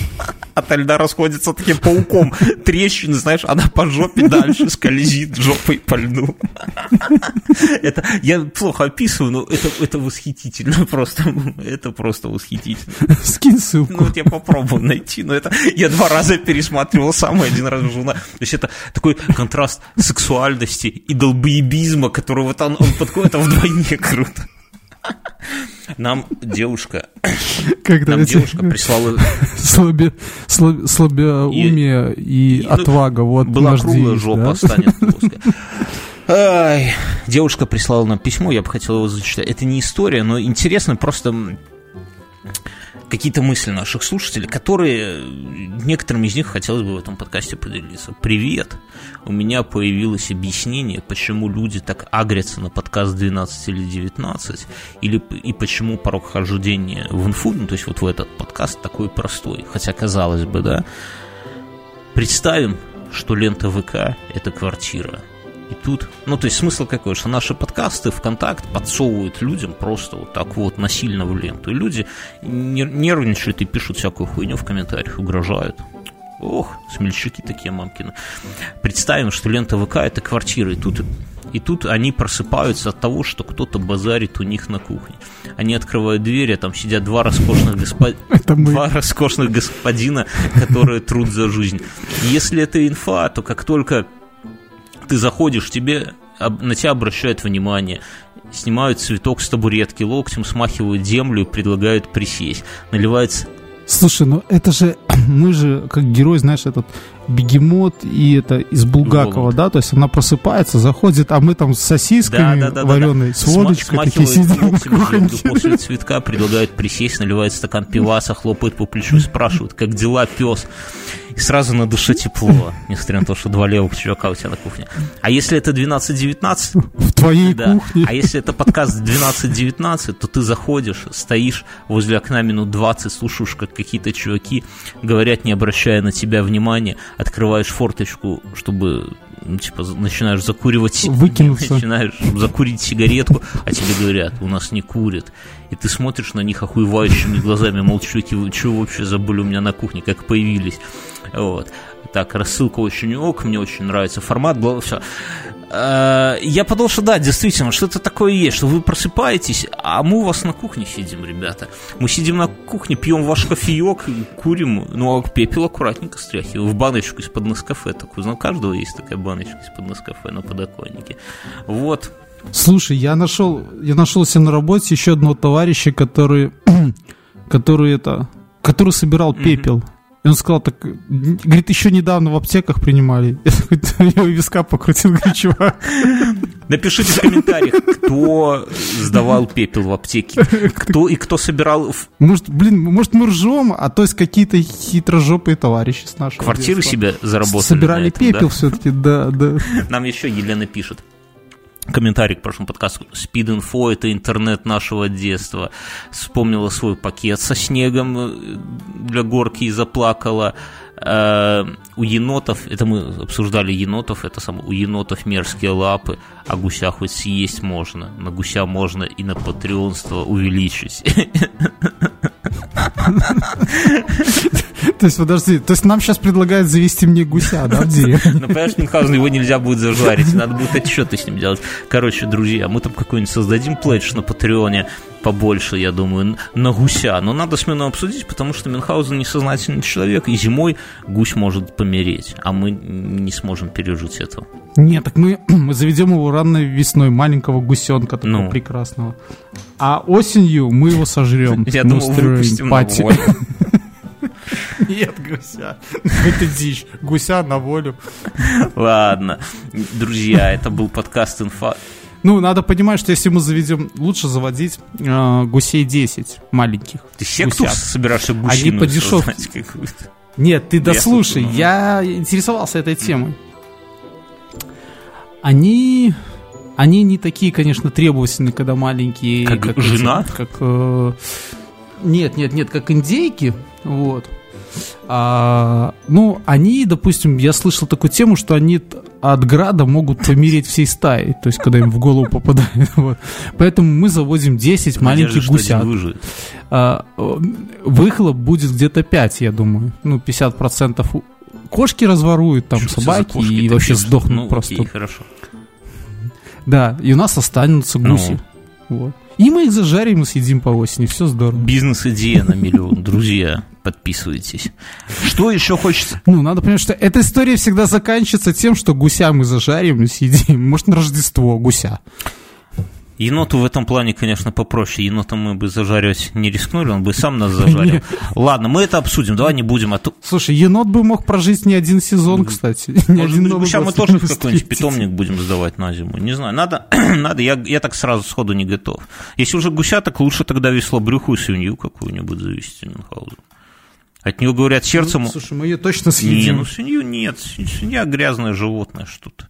От льда расходится таким пауком. Трещины, знаешь, она по жопе дальше скользит жопой по льду. Это я плохо описываю, но это, это восхитительно просто. Это просто восхитительно. Скинь ссылку. Ну, вот я попробую найти, но это я два раза пересматривал сам один раз жена. То есть это такой контраст сексуальности и долбоебизма, который вот он, он подходит, а вдвойне круто. Нам девушка, Когда нам девушка прислала, слабе, слаб- слабоумие и, и, ну, отвага, вот была круглая жопа, да? станет плоская. Ай, девушка прислала нам письмо, я бы хотел его зачитать. Это не история, но интересно просто какие-то мысли наших слушателей, которые некоторым из них хотелось бы в этом подкасте поделиться. Привет! У меня появилось объяснение, почему люди так агрятся на подкаст 12 или 19, или, и почему порог хождения в инфу, ну, то есть вот в этот подкаст такой простой. Хотя, казалось бы, да. Представим, что лента ВК – это квартира – и тут, ну, то есть смысл какой, что наши подкасты ВКонтакт подсовывают людям просто вот так вот насильно в ленту. И люди нервничают и пишут всякую хуйню в комментариях, угрожают. Ох, смельчаки такие мамкины. Представим, что лента ВК это квартира, и тут, и тут они просыпаются от того, что кто-то базарит у них на кухне. Они открывают дверь, а там сидят два роскошных, госпо... два роскошных господина, которые труд за жизнь. Если это инфа, то как только ты заходишь, тебе на тебя обращают внимание, снимают цветок с табуретки, локтем смахивают землю и предлагают присесть. Наливается Слушай, ну это же, мы же, как герой, знаешь, этот бегемот и это из Булгакова, да, то есть она просыпается, заходит, а мы там с сосисками да, да, да, вареной, да, да. с водочкой такие сидим на кухне. После цветка предлагают присесть, наливают стакан пиваса, хлопают по плечу и спрашивают, как дела, пес? И сразу на душе тепло, несмотря на то, что два левых чувака у тебя на кухне. А если это 12-19? В твоей да. кухне. А если это подкаст 12-19, то ты заходишь, стоишь возле окна минут 20, слушаешь, как какие-то чуваки говорят, не обращая на тебя внимания, открываешь форточку, чтобы ну, типа, начинаешь закуривать, Выкинуться. начинаешь закурить сигаретку, а тебе говорят, у нас не курят. И ты смотришь на них охуевающими глазами, мол, чуваки, вы что вообще забыли у меня на кухне, как появились. Вот. Так, рассылка очень ок, мне очень нравится формат, все. Э, я подумал, что да, действительно, что-то такое есть, что вы просыпаетесь, а мы у вас на кухне сидим, ребята. Мы сидим на кухне, пьем ваш кофеек, курим, ну, а пепел аккуратненько стряхиваем в баночку из-под Нескафе. Такую, знаю, у каждого есть такая баночка из-под Нескафе на подоконнике. Вот. Слушай, я нашел, я нашел себе на работе еще одного товарища, который, который это, который собирал пепел. И он сказал, так, говорит, еще недавно в аптеках принимали. Я такой, виска покрутил, говорю, чувак. Напишите в комментариях, кто сдавал пепел в аптеке, кто и кто собирал... Может, блин, может мы ржем, а то есть какие-то хитрожопые товарищи с нашего Квартиры детства. себе заработали Собирали этом, пепел да? все-таки, да, да. Нам еще Елена пишет комментарий к прошлому подкасту. Спид-инфо – это интернет нашего детства. Вспомнила свой пакет со снегом э, для горки и заплакала. Э, у енотов, это мы обсуждали енотов, это само, у енотов мерзкие лапы, а гуся хоть съесть можно. На гуся можно и на патреонство увеличить. То есть, подожди, то есть нам сейчас предлагают завести мне гуся, да, в деревню? Ну, понимаешь, Мюнхгаузен, его нельзя будет зажарить, надо будет отчеты с ним делать. Короче, друзья, мы там какой-нибудь создадим пледж на Патреоне, побольше, я думаю, на гуся. Но надо смело обсудить, потому что Мюнхгаузен несознательный человек, и зимой гусь может помереть, а мы не сможем пережить этого. Нет, так мы, мы заведем его ранной весной, маленького гусенка такого ну. прекрасного. А осенью мы его сожрем. Я думал, выпустим пати. Нет, гуся. Это дичь. Гуся на волю. Ладно. Друзья, это был подкаст «Инфа». Ну, надо понимать, что если мы заведем, лучше заводить э, гусей 10 маленьких. Ты секту гусят. собираешься гусиную Они по дешевке. Нет, ты дослушай, я, я интересовался этой темой. Они они не такие, конечно, требовательные, когда маленькие. Как, как жена? Как, э, нет, нет, нет, как индейки. Вот. А, ну, они, допустим, я слышал такую тему, что они от града могут помереть всей стаей, то есть, когда им в голову попадает. Вот. Поэтому мы заводим 10 маленьких гусят. А, выхлоп будет где-то 5, я думаю. Ну, 50% кошки разворуют, там, что собаки, и вообще сдохнут ну, просто. Окей, хорошо. Да, и у нас останутся гуси. Ну. Вот. И мы их зажарим и съедим по осени. Все здорово. Бизнес-идея на миллион, друзья. Подписывайтесь. Что еще хочется? Ну, надо понять, что эта история всегда заканчивается тем, что гуся мы зажарим и съедим. Может, на Рождество гуся. Еноту в этом плане, конечно, попроще. Енота мы бы зажаривать не рискнули, он бы сам нас зажарил. Ладно, мы это обсудим, давай не будем. А то... Слушай, енот бы мог прожить не один сезон, кстати. Может быть, мы тоже в какой-нибудь питомник будем сдавать на зиму. Не знаю, надо, надо я, я так сразу сходу не готов. Если уже гуся, так лучше тогда веслобрюхую свинью какую-нибудь завести Мюнхгаузен. От нее, говорят, сердцем... Ну, Слушай, мы ее точно Не, съедим. ну свинью нет, свинь- свинья грязное животное что-то.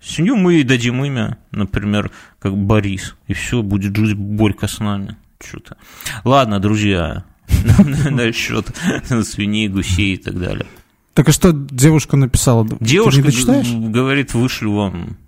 Свинью мы ей дадим имя, например, как Борис, и все, будет жить Борька с нами. Что-то. Ладно, друзья, насчет свиней, гусей и так далее. Так а что девушка написала? Девушка не говорит, вышлю вам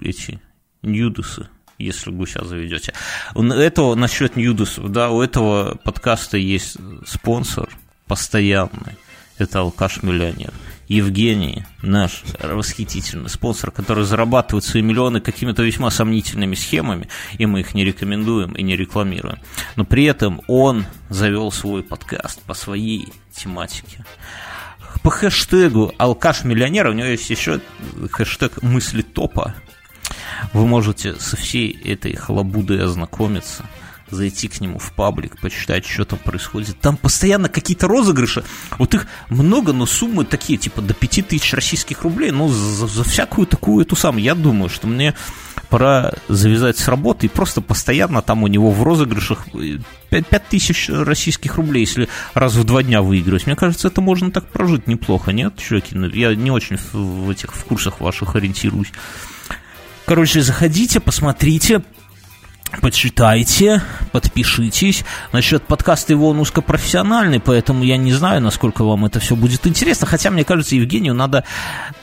эти ньюдусы, если гуся заведете. У этого насчет ньюдусов, да, у этого подкаста есть спонсор постоянный. Это алкаш-миллионер. Евгений, наш восхитительный спонсор, который зарабатывает свои миллионы какими-то весьма сомнительными схемами, и мы их не рекомендуем и не рекламируем. Но при этом он завел свой подкаст по своей тематике по хэштегу алкаш-миллионера, у него есть еще хэштег мысли топа. Вы можете со всей этой халабудой ознакомиться, зайти к нему в паблик, почитать, что там происходит. Там постоянно какие-то розыгрыши. Вот их много, но суммы такие, типа до 5000 российских рублей. Ну, за, за всякую такую эту самую. Я думаю, что мне пора завязать с работы и просто постоянно там у него в розыгрышах 5000 российских рублей, если раз в два дня выигрывать. Мне кажется, это можно так прожить неплохо, нет, чуваки? Ну, Я не очень в этих в курсах ваших ориентируюсь. Короче, заходите, посмотрите, почитайте, подпишитесь. Насчет подкаста его он узкопрофессиональный, поэтому я не знаю, насколько вам это все будет интересно. Хотя, мне кажется, Евгению надо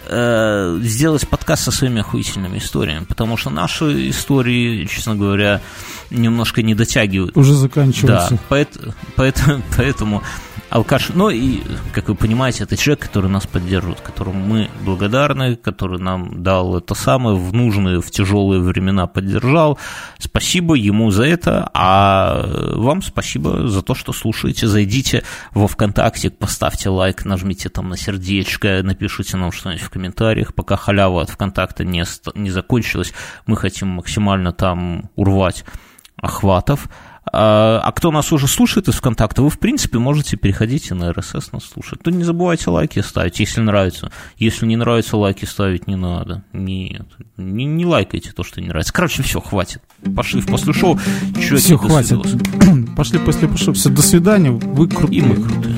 э, сделать подкаст со своими охуительными историями, потому что наши истории, честно говоря, немножко не дотягивают. Уже Да, заканчивается. поэт- поэтому, поэтому алкаш, ну и, как вы понимаете, это человек, который нас поддерживает, которому мы благодарны, который нам дал это самое в нужные, в тяжелые времена поддержал. Спасибо ему за это, а вам спасибо за то, что слушаете. Зайдите во ВКонтакте, поставьте лайк, нажмите там на сердечко, напишите нам что-нибудь в комментариях, пока халява от ВКонтакта не, не закончилась. Мы хотим максимально там урвать охватов. А а кто нас уже слушает из ВКонтакта, вы, в принципе, можете переходить и на РСС нас слушать. То не забывайте лайки ставить, если нравится. Если не нравится, лайки ставить не надо. Нет, не, не лайкайте то, что не нравится. Короче, все, хватит. Пошли в после шоу. Все, хватит. Пошли после пошел. Все, до свидания. Вы крутые. И мы крутые.